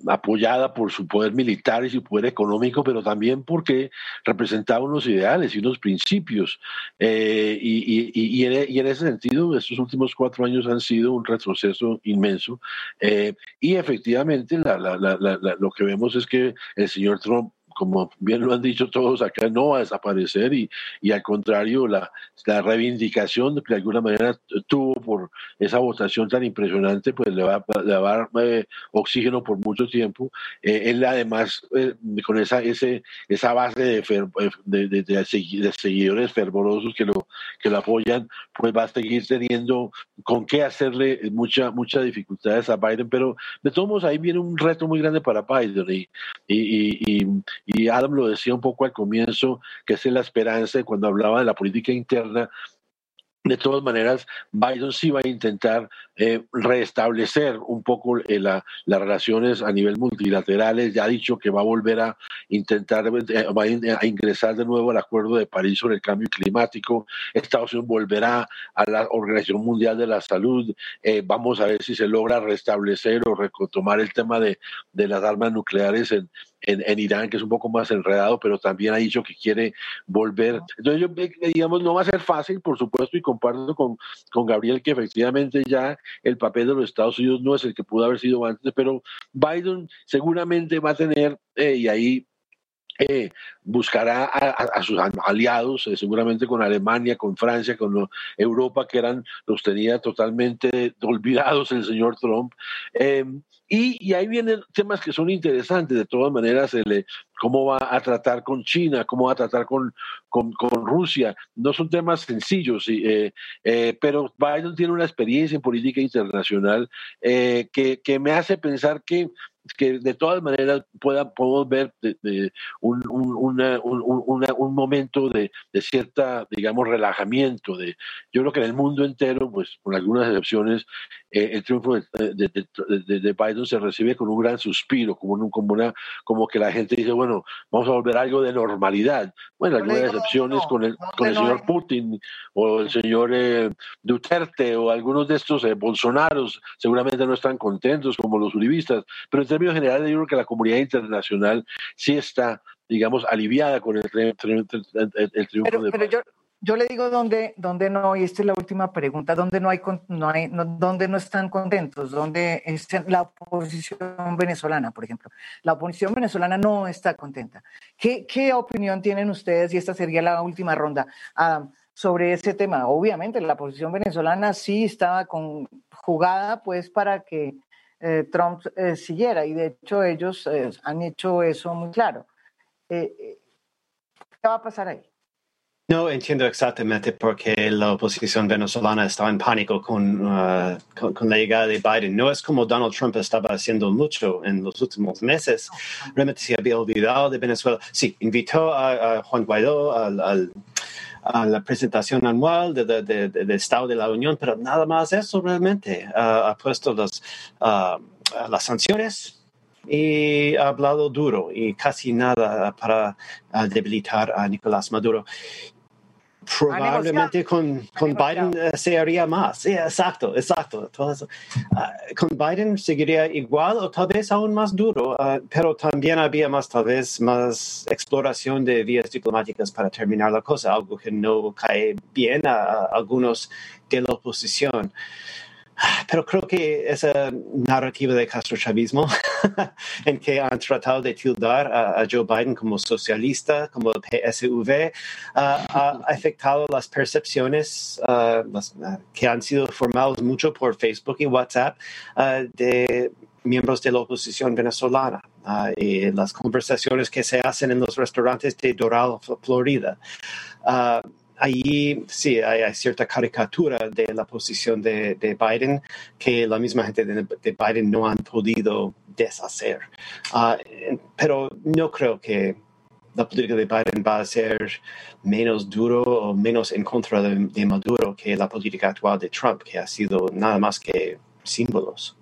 apoyada por su poder militar y su poder económico, pero también porque representaba unos ideales y unos principios. Eh, y, en, ese sentido, estos últimos cuatro años han sido un retroceso inmenso. Eh, y efectivamente, lo que vemos es que el señor Trump como bien lo han dicho todos acá, no va a desaparecer y, y al contrario, la, la, reivindicación que de alguna manera tuvo por esa votación tan impresionante, pues le va, le va a dar eh, oxígeno por mucho tiempo. Eh, él además, eh, con esa, ese, esa base de, de, de, de, seguidores fervorosos que lo, que lo apoyan, pues va a seguir teniendo con qué hacerle mucha, muchas dificultades a Biden, pero de todos modos ahí viene un reto muy grande para Biden y, y, y y Adam lo decía un poco al comienzo, que es la esperanza cuando hablaba de la política interna de todas maneras, Biden sí va a intentar eh, restablecer un poco eh, las relaciones a nivel multilaterales. Ya ha dicho que va a volver a intentar, eh, va a, ingresar de nuevo al Acuerdo de París sobre el cambio climático. Estados Unidos volverá a la Organización Mundial de la Salud. vamos a ver si se logra restablecer o retomar el tema de, de las armas nucleares en, en, Irán, que es un poco más enredado, pero también ha dicho que quiere volver. Entonces, yo, digamos, no va a ser fácil, por supuesto, y comparto con, con Gabriel que efectivamente ya el papel de los Estados Unidos no es el que pudo haber sido antes, pero Biden seguramente va a tener, eh, y ahí eh, buscará a, sus aliados, eh, seguramente con Alemania, con Francia, con Europa, que eran los tenía totalmente olvidados el señor Trump. Em, y, ahí vienen temas que son interesantes, de todas maneras, el, cómo va a tratar con China, cómo va a tratar con, con, Rusia. No son temas sencillos, eh, pero Biden tiene una experiencia en política internacional que, que me hace pensar que que de todas maneras pueda, podemos ver de, un, un, un, momento de, de, cierta, digamos, relajamiento. De, yo creo que en el mundo entero, pues con algunas excepciones, eh, el triunfo de, de, Biden se recibe con un gran suspiro, como, un, como, una, como que la gente dice, bueno, vamos a volver a algo de normalidad. Bueno, algunas excepciones con el, con el señor Putin o el señor eh, Duterte o algunos de estos eh, Bolsonaros seguramente no están contentos como los uribistas, pero términos generales yo creo que la comunidad internacional sí está, digamos, aliviada con el, triunfo de pero yo, yo le digo dónde, dónde no, y esta es la última pregunta, dónde no hay, no hay dónde no están contentos, dónde está la oposición venezolana, por ejemplo. La oposición venezolana no está contenta. ¿Qué, qué opinión tienen ustedes? Y esta sería la última ronda. sobre ese tema. Obviamente la oposición venezolana sí estaba con, jugada pues para que eh, Trump eh, siguiera y de hecho ellos eh, han hecho eso muy claro. ¿Qué va a pasar ahí? No entiendo exactamente por qué la oposición venezolana estaba en pánico con, con, la llegada de Biden. No es como Donald Trump estaba haciendo mucho en los últimos meses. Realmente se había olvidado de Venezuela. Sí, invitó a, Juan Guaidó al la presentación anual del de, de, Estado de la Unión, pero nada más eso realmente. ha puesto las, las sanciones y ha hablado duro y casi nada para debilitar a Nicolás Maduro. Probablemente con, con Biden eh, se haría más. Sí, exacto, exacto. Ah, con Biden seguiría igual o tal vez aún más duro, ah, pero también había más, tal vez, más exploración de vías diplomáticas para terminar la cosa, algo que no cae bien a algunos de la oposición. Pero creo que esa narrativa de castrochavismo en que han tratado de tildar a, Joe Biden como socialista, como PSV, ha afectado las percepciones uh, uh, que han sido formadas mucho por Facebook y WhatsApp uh, de miembros de la oposición venezolana y las conversaciones que se hacen en los restaurantes de Doral, Florida ahí sí hay, cierta caricatura de la posición de, Biden que la misma gente de, Biden no han podido deshacer. Ah, pero no creo que la política de Biden va a ser menos duro o menos en contra de, Maduro que la política actual de Trump, que ha sido nada más que símbolos.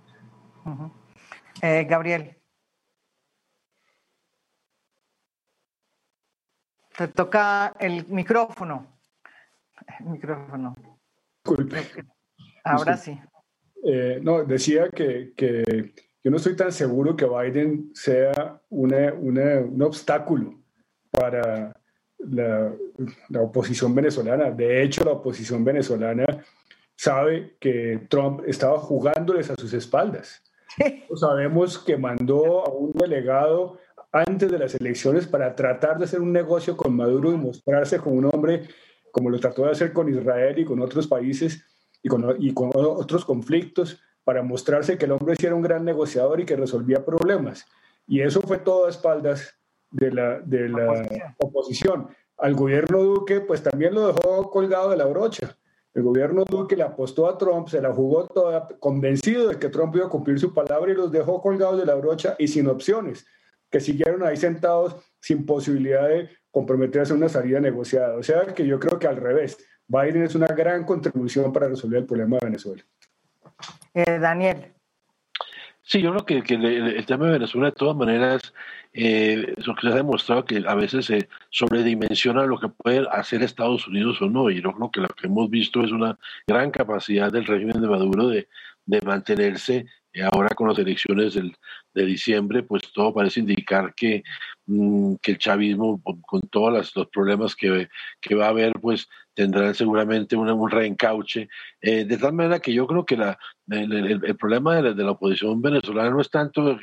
Eh, Gabriel. Te toca el micrófono micrófono. Ahora sí. Eh, no, decía que, que, yo no estoy tan seguro que Biden sea una, un obstáculo para la, la, oposición venezolana. De hecho, la oposición venezolana sabe que Trump estaba jugándoles a sus espaldas. Sabemos que mandó a un delegado antes de las elecciones para tratar de hacer un negocio con Maduro y mostrarse como un hombre como lo trató de hacer con Israel y con otros países y con, y con otros conflictos, para mostrarse que el hombre sí era un gran negociador y que resolvía problemas. Y eso fue todo a espaldas de la, de la oposición. Al gobierno Duque, pues también lo dejó colgado de la brocha. El gobierno Duque le apostó a Trump, se la jugó toda, convencido de que Trump iba a cumplir su palabra y los dejó colgados de la brocha y sin opciones, que siguieron ahí sentados sin posibilidad de comprometerse a una salida negociada. O sea que yo creo que al revés, Biden es una gran contribución para resolver el problema de Venezuela. Eh, Daniel. Sí, yo creo que, el, tema de Venezuela de todas maneras, eh, que se ha demostrado que a veces se sobredimensiona lo que puede hacer Estados Unidos o no, y yo creo que lo que hemos visto es una gran capacidad del régimen de Maduro de, de mantenerse ahora con las elecciones del, de diciembre, pues todo parece indicar que, mm, que el chavismo, con todos los problemas que, que, va a haber, pues tendrá seguramente un reencauche. Eh, de tal manera que yo creo que la, el, problema de la, de la, oposición venezolana no es tanto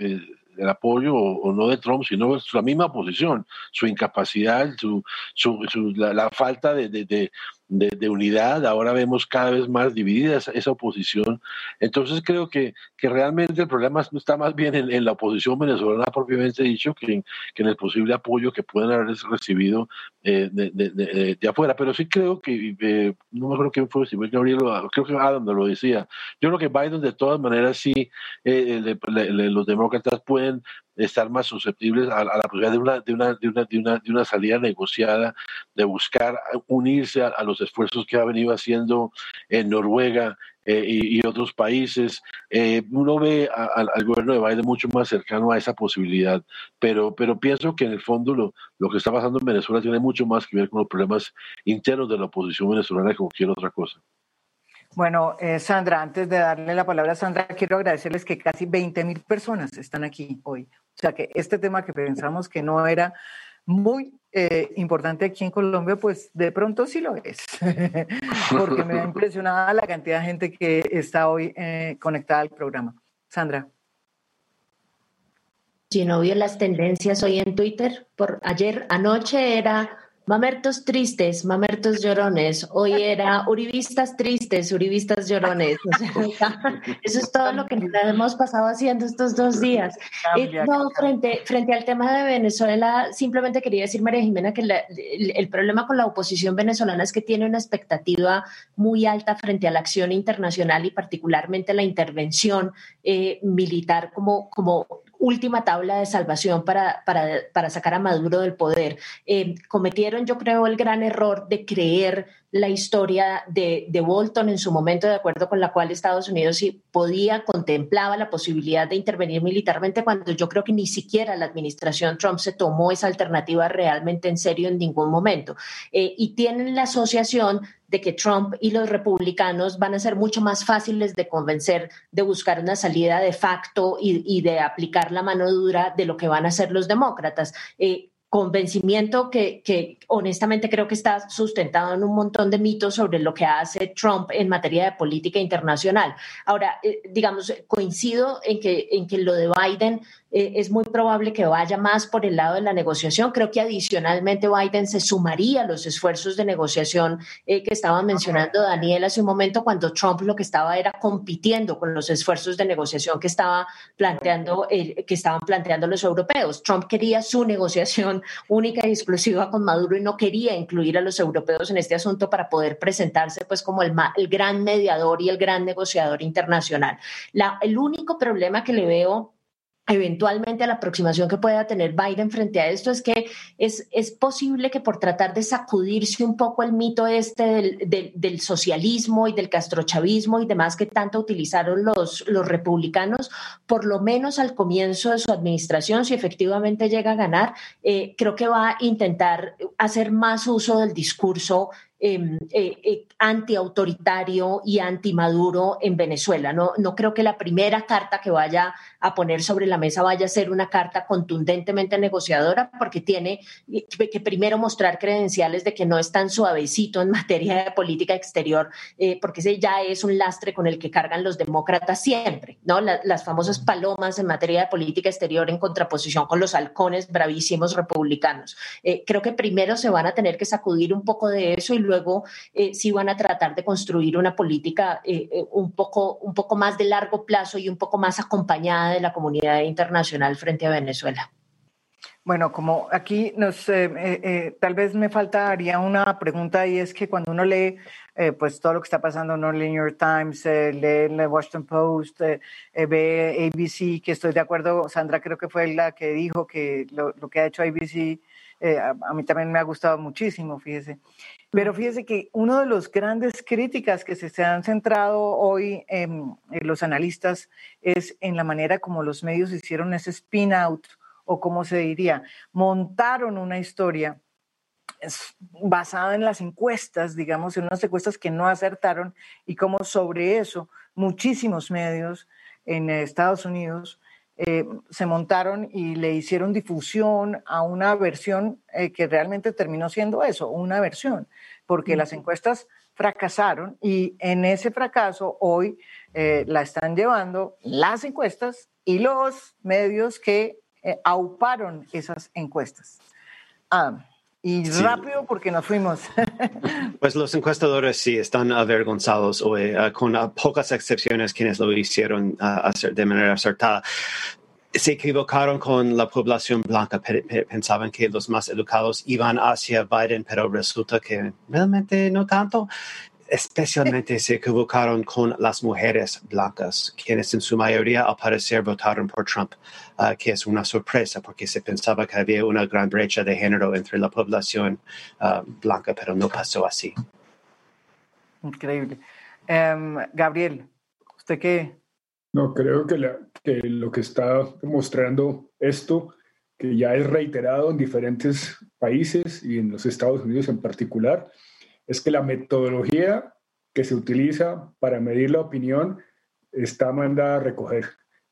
el apoyo o, no de Trump, sino su misma posición, su incapacidad, su, su, la, falta de, unidad. Ahora vemos cada vez más dividida esa, oposición. Entonces creo que, que, realmente el problema está más bien en, la oposición venezolana propiamente dicho que en, que en, el posible apoyo que pueden haber recibido eh, de, afuera. Pero sí creo que, eh, no me acuerdo quién fue, si fue Gabriel, creo que Adam lo decía. Yo creo que Biden de todas maneras sí, eh, los demócratas pueden estar más susceptibles a, la posibilidad de una, de, una, de, una, de, una, de una salida negociada, de buscar unirse a, los esfuerzos que ha venido haciendo en Noruega eh, y, otros países. Eh, uno ve al gobierno de Biden mucho más cercano a esa posibilidad, pero, pero pienso que en el fondo lo, lo que está pasando en Venezuela tiene mucho más que ver con los problemas internos de la oposición venezolana que cualquier otra cosa. Bueno, eh, Sandra, antes de darle la palabra a Sandra, quiero agradecerles que casi 20 mil personas están aquí hoy. O sea que este tema que pensamos que no era muy eh, importante aquí en Colombia, pues de pronto sí lo es, porque me ha impresionado la cantidad de gente que está hoy eh, conectada al programa. Sandra. Si no vio las tendencias hoy en Twitter, por ayer anoche era Mamertos tristes, mamertos llorones. Hoy era uribistas tristes, uribistas llorones. eso es todo lo que hemos pasado haciendo estos dos días. no, frente, frente al tema de Venezuela, simplemente quería decir, María Jimena, que el, problema con la oposición venezolana es que tiene una expectativa muy alta frente a la acción internacional y particularmente la intervención eh, militar como, como última tabla de salvación para, para, sacar a Maduro del poder. Eh, cometieron, yo creo, el gran error de creer la historia de, de, Bolton en su momento, de acuerdo con la cual Estados Unidos podía, contemplaba la posibilidad de intervenir militarmente, cuando yo creo que ni siquiera la administración Trump se tomó esa alternativa realmente en serio en ningún momento. Eh, y tienen la asociación de que Trump y los republicanos van a ser mucho más fáciles de convencer de buscar una salida de facto y, de aplicar la mano dura de lo que van a hacer los demócratas. Eh, convencimiento que, que, honestamente creo que está sustentado en un montón de mitos sobre lo que hace Trump en materia de política internacional. Ahora, eh, digamos, coincido en que, en que lo de Biden eh, es muy probable que vaya más por el lado de la negociación. Creo que adicionalmente Biden se sumaría a los esfuerzos de negociación eh, que estaba mencionando Daniel hace un momento, cuando Trump lo que estaba era compitiendo con los esfuerzos de negociación que, estaba planteando, que estaban planteando los europeos. Trump quería su negociación única y exclusiva con Maduro y no quería incluir a los europeos en este asunto para poder presentarse pues como el, gran mediador y el gran negociador internacional. El único problema que le veo eventualmente la aproximación que pueda tener Biden frente a esto es que es, es posible que por tratar de sacudirse un poco el mito este del, del, socialismo y del castrochavismo y demás que tanto utilizaron los, los republicanos, por lo menos al comienzo de su administración, si efectivamente llega a ganar, eh, creo que va a intentar hacer más uso del discurso Em, eh, eh, antiautoritario y anti-Maduro en Venezuela. No, no creo que la primera carta que vaya a poner sobre la mesa vaya a ser una carta contundentemente negociadora, porque tiene que primero mostrar credenciales de que no es tan suavecito en materia de política exterior, eh, porque ese ya es un lastre con el que cargan los demócratas siempre, ¿no? las famosas palomas en materia de política exterior en contraposición con los halcones bravísimos republicanos. creo que primero se van a tener que sacudir un poco de eso y luego eh, sí van a tratar de construir una política eh, eh, un, poco, un poco más de largo plazo y un poco más acompañada de la comunidad internacional frente a Venezuela. Bueno, como aquí nos, tal vez me faltaría una pregunta y es que cuando uno lee pues todo lo que está pasando en el New York Times, lee el Washington Post, ve ABC, que estoy de acuerdo, Sandra creo que fue la que dijo que lo, que ha hecho ABC a, mí también me ha gustado muchísimo, fíjese. Pero fíjese que uno de los grandes críticas que se, han centrado hoy en, los analistas es en la manera como los medios hicieron ese spin out o como se diría, montaron una historia basada en las encuestas, digamos, en unas encuestas que no acertaron y como sobre eso muchísimos medios en Estados Unidos eh, se montaron y le hicieron difusión a una versión eh, que realmente terminó siendo eso, una versión, porque las encuestas fracasaron y en ese fracaso hoy eh, la están llevando las encuestas y los medios que auparon esas encuestas. Ah, y rápido porque nos fuimos. pues los encuestadores sí están avergonzados hoy, eh, con pocas excepciones quienes lo hicieron uh, de manera acertada. Se equivocaron con la población blanca, pensaban que los más educados iban hacia Biden, pero resulta que realmente no tanto especialmente se equivocaron con las mujeres blancas, quienes en su mayoría al parecer votaron por Trump, uh, que es una sorpresa porque se pensaba que había una gran brecha de género entre la población uh, blanca, pero no pasó así. Increíble. Um, Gabriel, ¿usted qué? No, creo que, la, que lo que está demostrando esto, que ya es reiterado en diferentes países y en los Estados Unidos en particular, es que la metodología que se utiliza para medir la opinión está mandada a recoger.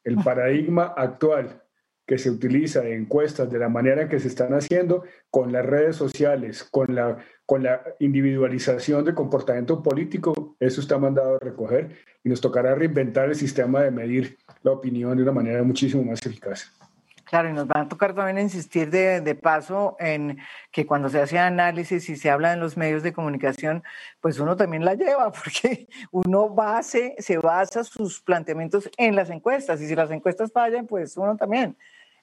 El paradigma actual que se utiliza de encuestas de la manera que se están haciendo con las redes sociales, con la, con la individualización del comportamiento político, eso está mandado a recoger y nos tocará reinventar el sistema de medir la opinión de una manera muchísimo más eficaz. Claro, y nos va a tocar también insistir de, de, paso en que cuando se hace análisis y se habla en los medios de comunicación, pues uno también la lleva, porque uno base, se basa sus planteamientos en las encuestas, y si las encuestas fallan, pues uno también.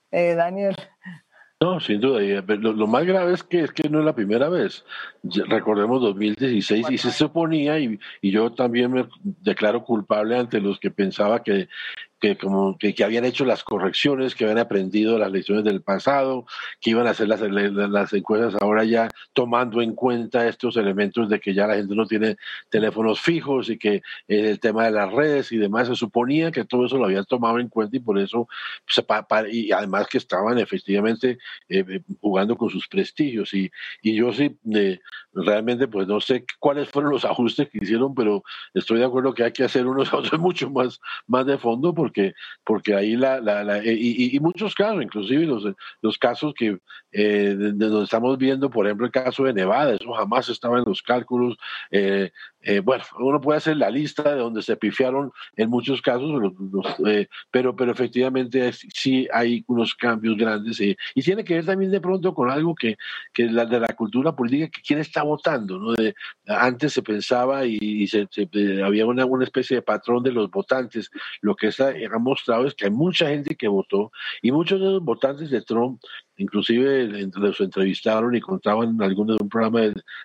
Eh, Daniel. No, sin duda. Eh, lo, más grave es que, es que no es la primera vez. Recordemos 2016 y se suponía, y, y yo también me declaro culpable ante los que pensaba que que, como, que, habían hecho las correcciones, que habían aprendido las lecciones del pasado, que iban a hacer las, encuestas ahora ya tomando en cuenta estos elementos de que ya la gente no tiene teléfonos fijos y que eh, el tema de las redes y demás, se suponía que todo eso lo habían tomado en cuenta y por eso, y además que estaban efectivamente eh, eh, jugando con sus prestigios. Y, y yo sí, realmente, pues no sé cuáles fueron los ajustes que hicieron, pero estoy de acuerdo que hay que hacer unos otros mucho más, más de fondo porque, porque ahí la, la, y, y, muchos casos, inclusive los, los casos que eh, de, donde estamos viendo, por ejemplo, el caso de Nevada, eso jamás estaba en los cálculos. Eh, eh, bueno, uno puede hacer la lista de donde se pifiaron en muchos casos, eh, pero, pero efectivamente sí hay unos cambios grandes y tiene que ver también de pronto con algo que, que la de la cultura política, que quién está votando. ¿no? De, antes se pensaba y, se, había una, una, especie de patrón de los votantes. Lo que está, ha mostrado es que hay mucha gente que votó y muchos de los votantes de Trump inclusive los entrevistaron y contaban en algunos de un programa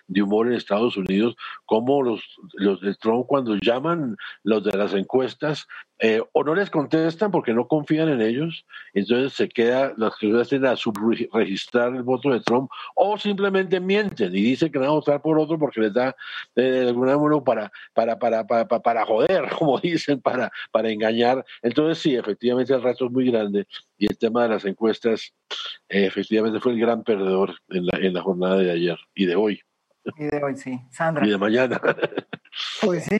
de, humor en Estados Unidos cómo los, los de Trump cuando llaman los de las encuestas eh, o no les contestan porque no confían en ellos, entonces se queda, las que hacen a subregistrar el voto de Trump, o simplemente mienten y dicen que van a votar por otro porque les da eh, alguna manera para, para, para, para, para joder, como dicen, para, para engañar. Entonces sí, efectivamente el reto es muy grande y el tema de las encuestas eh, efectivamente fue el gran perdedor en la, en la jornada de ayer y de hoy. Y de hoy, sí. Sandra. Y de mañana. Pues sí.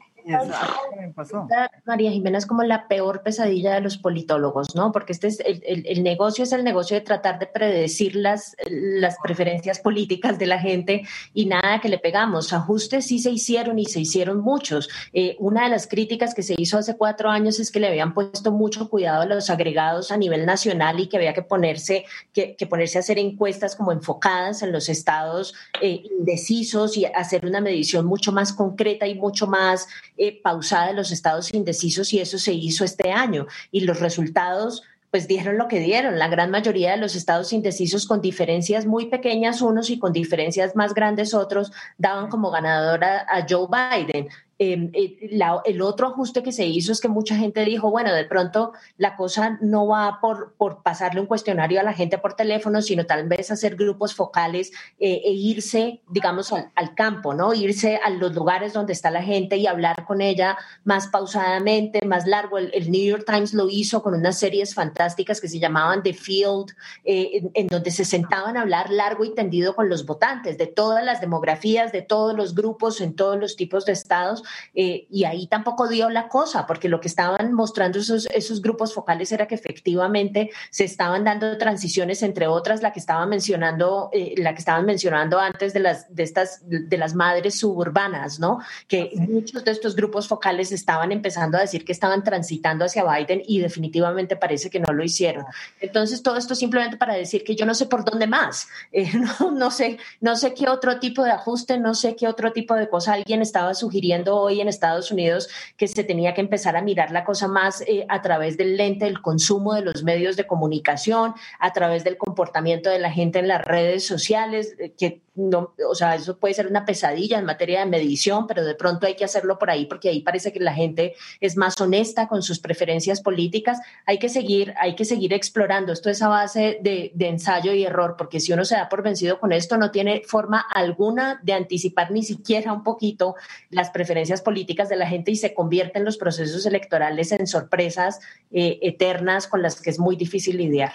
María Jimena es como la peor pesadilla de los politólogos, ¿no? Porque este es el, negocio es el negocio de tratar de predecir las, las preferencias políticas de la gente y nada que le pegamos. Ajustes sí se hicieron y se hicieron muchos. Eh, una de las críticas que se hizo hace cuatro años es que le habían puesto mucho cuidado a los agregados a nivel nacional y que había que ponerse, que, ponerse a hacer encuestas como enfocadas en los estados eh, indecisos y hacer una medición mucho más concreta y mucho más eh, pausada de los estados indecisos y eso se hizo este año. Y los resultados pues dieron lo que dieron. La gran mayoría de los estados indecisos con diferencias muy pequeñas unos y con diferencias más grandes otros daban como ganadora a Joe Biden. Em, eh, el otro ajuste que se hizo es que mucha gente dijo, bueno, de pronto la cosa no va por, por pasarle un cuestionario a la gente por teléfono, sino tal vez hacer grupos focales eh, e irse, digamos, al, campo, ¿no? Irse a los lugares donde está la gente y hablar con ella más pausadamente, más largo. El, New York Times lo hizo con unas series fantásticas que se llamaban The Field, eh, en donde se sentaban a hablar largo y tendido con los votantes de todas las demografías, de todos los grupos, en todos los tipos de estados eh, y ahí tampoco dio la cosa, porque lo que estaban mostrando esos, esos grupos focales era que efectivamente se estaban dando transiciones, entre otras la que estaba mencionando, eh, la que estaban mencionando antes de las, de estas, de las madres suburbanas, ¿no? Que muchos de estos grupos focales estaban empezando a decir que estaban transitando hacia Biden y definitivamente parece que no lo hicieron. Entonces, todo esto simplemente para decir que yo no sé por dónde más, eh, no, no, sé, no sé qué otro tipo de ajuste, no sé qué otro tipo de cosa alguien estaba sugiriendo hoy en Estados Unidos que se tenía que empezar a mirar la cosa más eh, a través del lente del consumo de los medios de comunicación, a través del comportamiento de la gente en las redes sociales, eh, que no, o sea, eso puede ser una pesadilla en materia de medición, pero de pronto hay que hacerlo por ahí porque ahí parece que la gente es más honesta con sus preferencias políticas. Hay que seguir, hay que seguir explorando. Esto es a base de, ensayo y error, porque si uno se da por vencido con esto, no tiene forma alguna de anticipar ni siquiera un poquito las preferencias políticas de la gente y se convierten los procesos electorales en sorpresas eh, eternas con las que es muy difícil lidiar.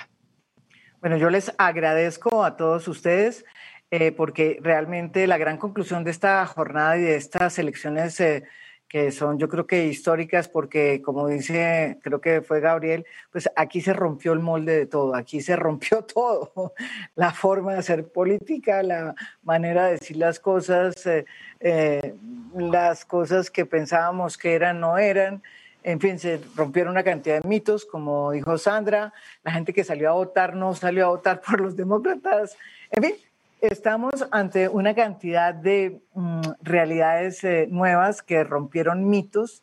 Bueno, yo les agradezco a todos ustedes. Eh, porque realmente la gran conclusión de esta jornada y de estas elecciones eh, que son yo creo que históricas porque como dice, creo que fue Gabriel, pues aquí se rompió el molde de todo, aquí se rompió todo, la forma de hacer política, la manera de decir las cosas, eh, las cosas que pensábamos que eran no eran. En fin, se rompieron una cantidad de mitos, como dijo Sandra, la gente que salió a votar no salió a votar por los demócratas. En fin, estamos ante una cantidad de mm, realidades eh, nuevas que rompieron mitos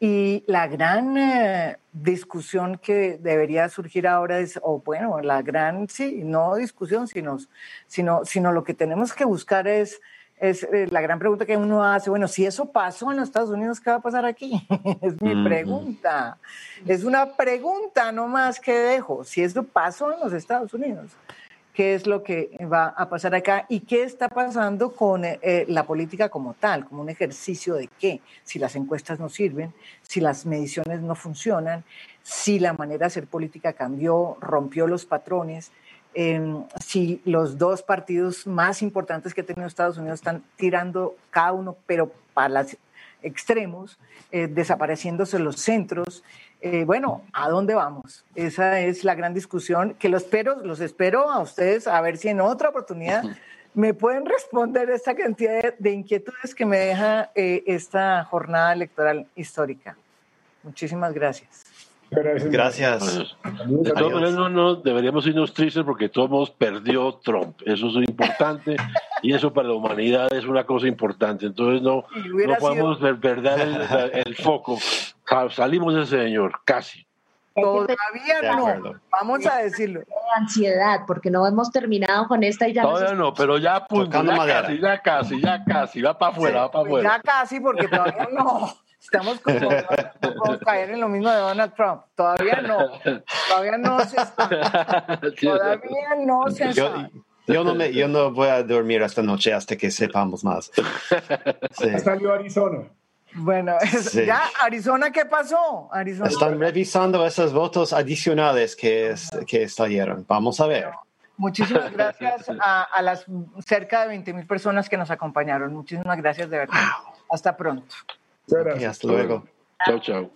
y la gran eh, discusión que debería surgir ahora es, o bueno, la gran, sí, no discusión, sino, sino, sino lo que tenemos que buscar es es eh, la gran pregunta que uno hace, bueno, si eso pasó en los Estados Unidos, ¿qué va a pasar aquí? es mi pregunta. Es una pregunta no más que dejo. Si eso pasó en los Estados Unidos, ¿qué es lo que va a pasar acá? ¿Y qué está pasando con eh, la política como tal? Como un ejercicio de qué? Si las encuestas no sirven, si las mediciones no funcionan, si la manera de hacer política cambió, rompió los patrones Em, si los dos partidos más importantes que ha tenido Estados Unidos están tirando cada uno, pero para los extremos, eh, desapareciéndose los centros. Eh, bueno, ¿a dónde vamos? Esa es la gran discusión que los espero, los espero a ustedes a ver si en otra oportunidad me pueden responder esta cantidad de, inquietudes que me deja eh, esta jornada electoral histórica. Muchísimas gracias. Gracias. De todas maneras, no, no, deberíamos irnos tristes porque todos perdió Trump. Eso es importante y eso para la humanidad es una cosa importante. Entonces no, no podemos perder el, foco. Salimos de ese señor, casi. Todavía no, vamos a decirlo. Ansiedad, porque no hemos terminado con esta y ya. Todavía no, pero ya, pues, ya casi, ya casi, ya casi, va para afuera, va para afuera. Ya casi, porque todavía no. Estamos como, vamos a caer en lo mismo de Donald Trump. Todavía no. Todavía no se está. Todavía no se yo, Yo no, me, yo no voy a dormir esta noche hasta que sepamos más. Sí. Salió Arizona. Bueno, ya, Arizona, ¿qué pasó? Arizona. Están revisando esos votos adicionales que, que salieron. Vamos a ver. Muchísimas gracias a, a las cerca de 20 mil personas que nos acompañaron. Muchísimas gracias de verdad. Hasta pronto. Hasta luego. Chao, chao.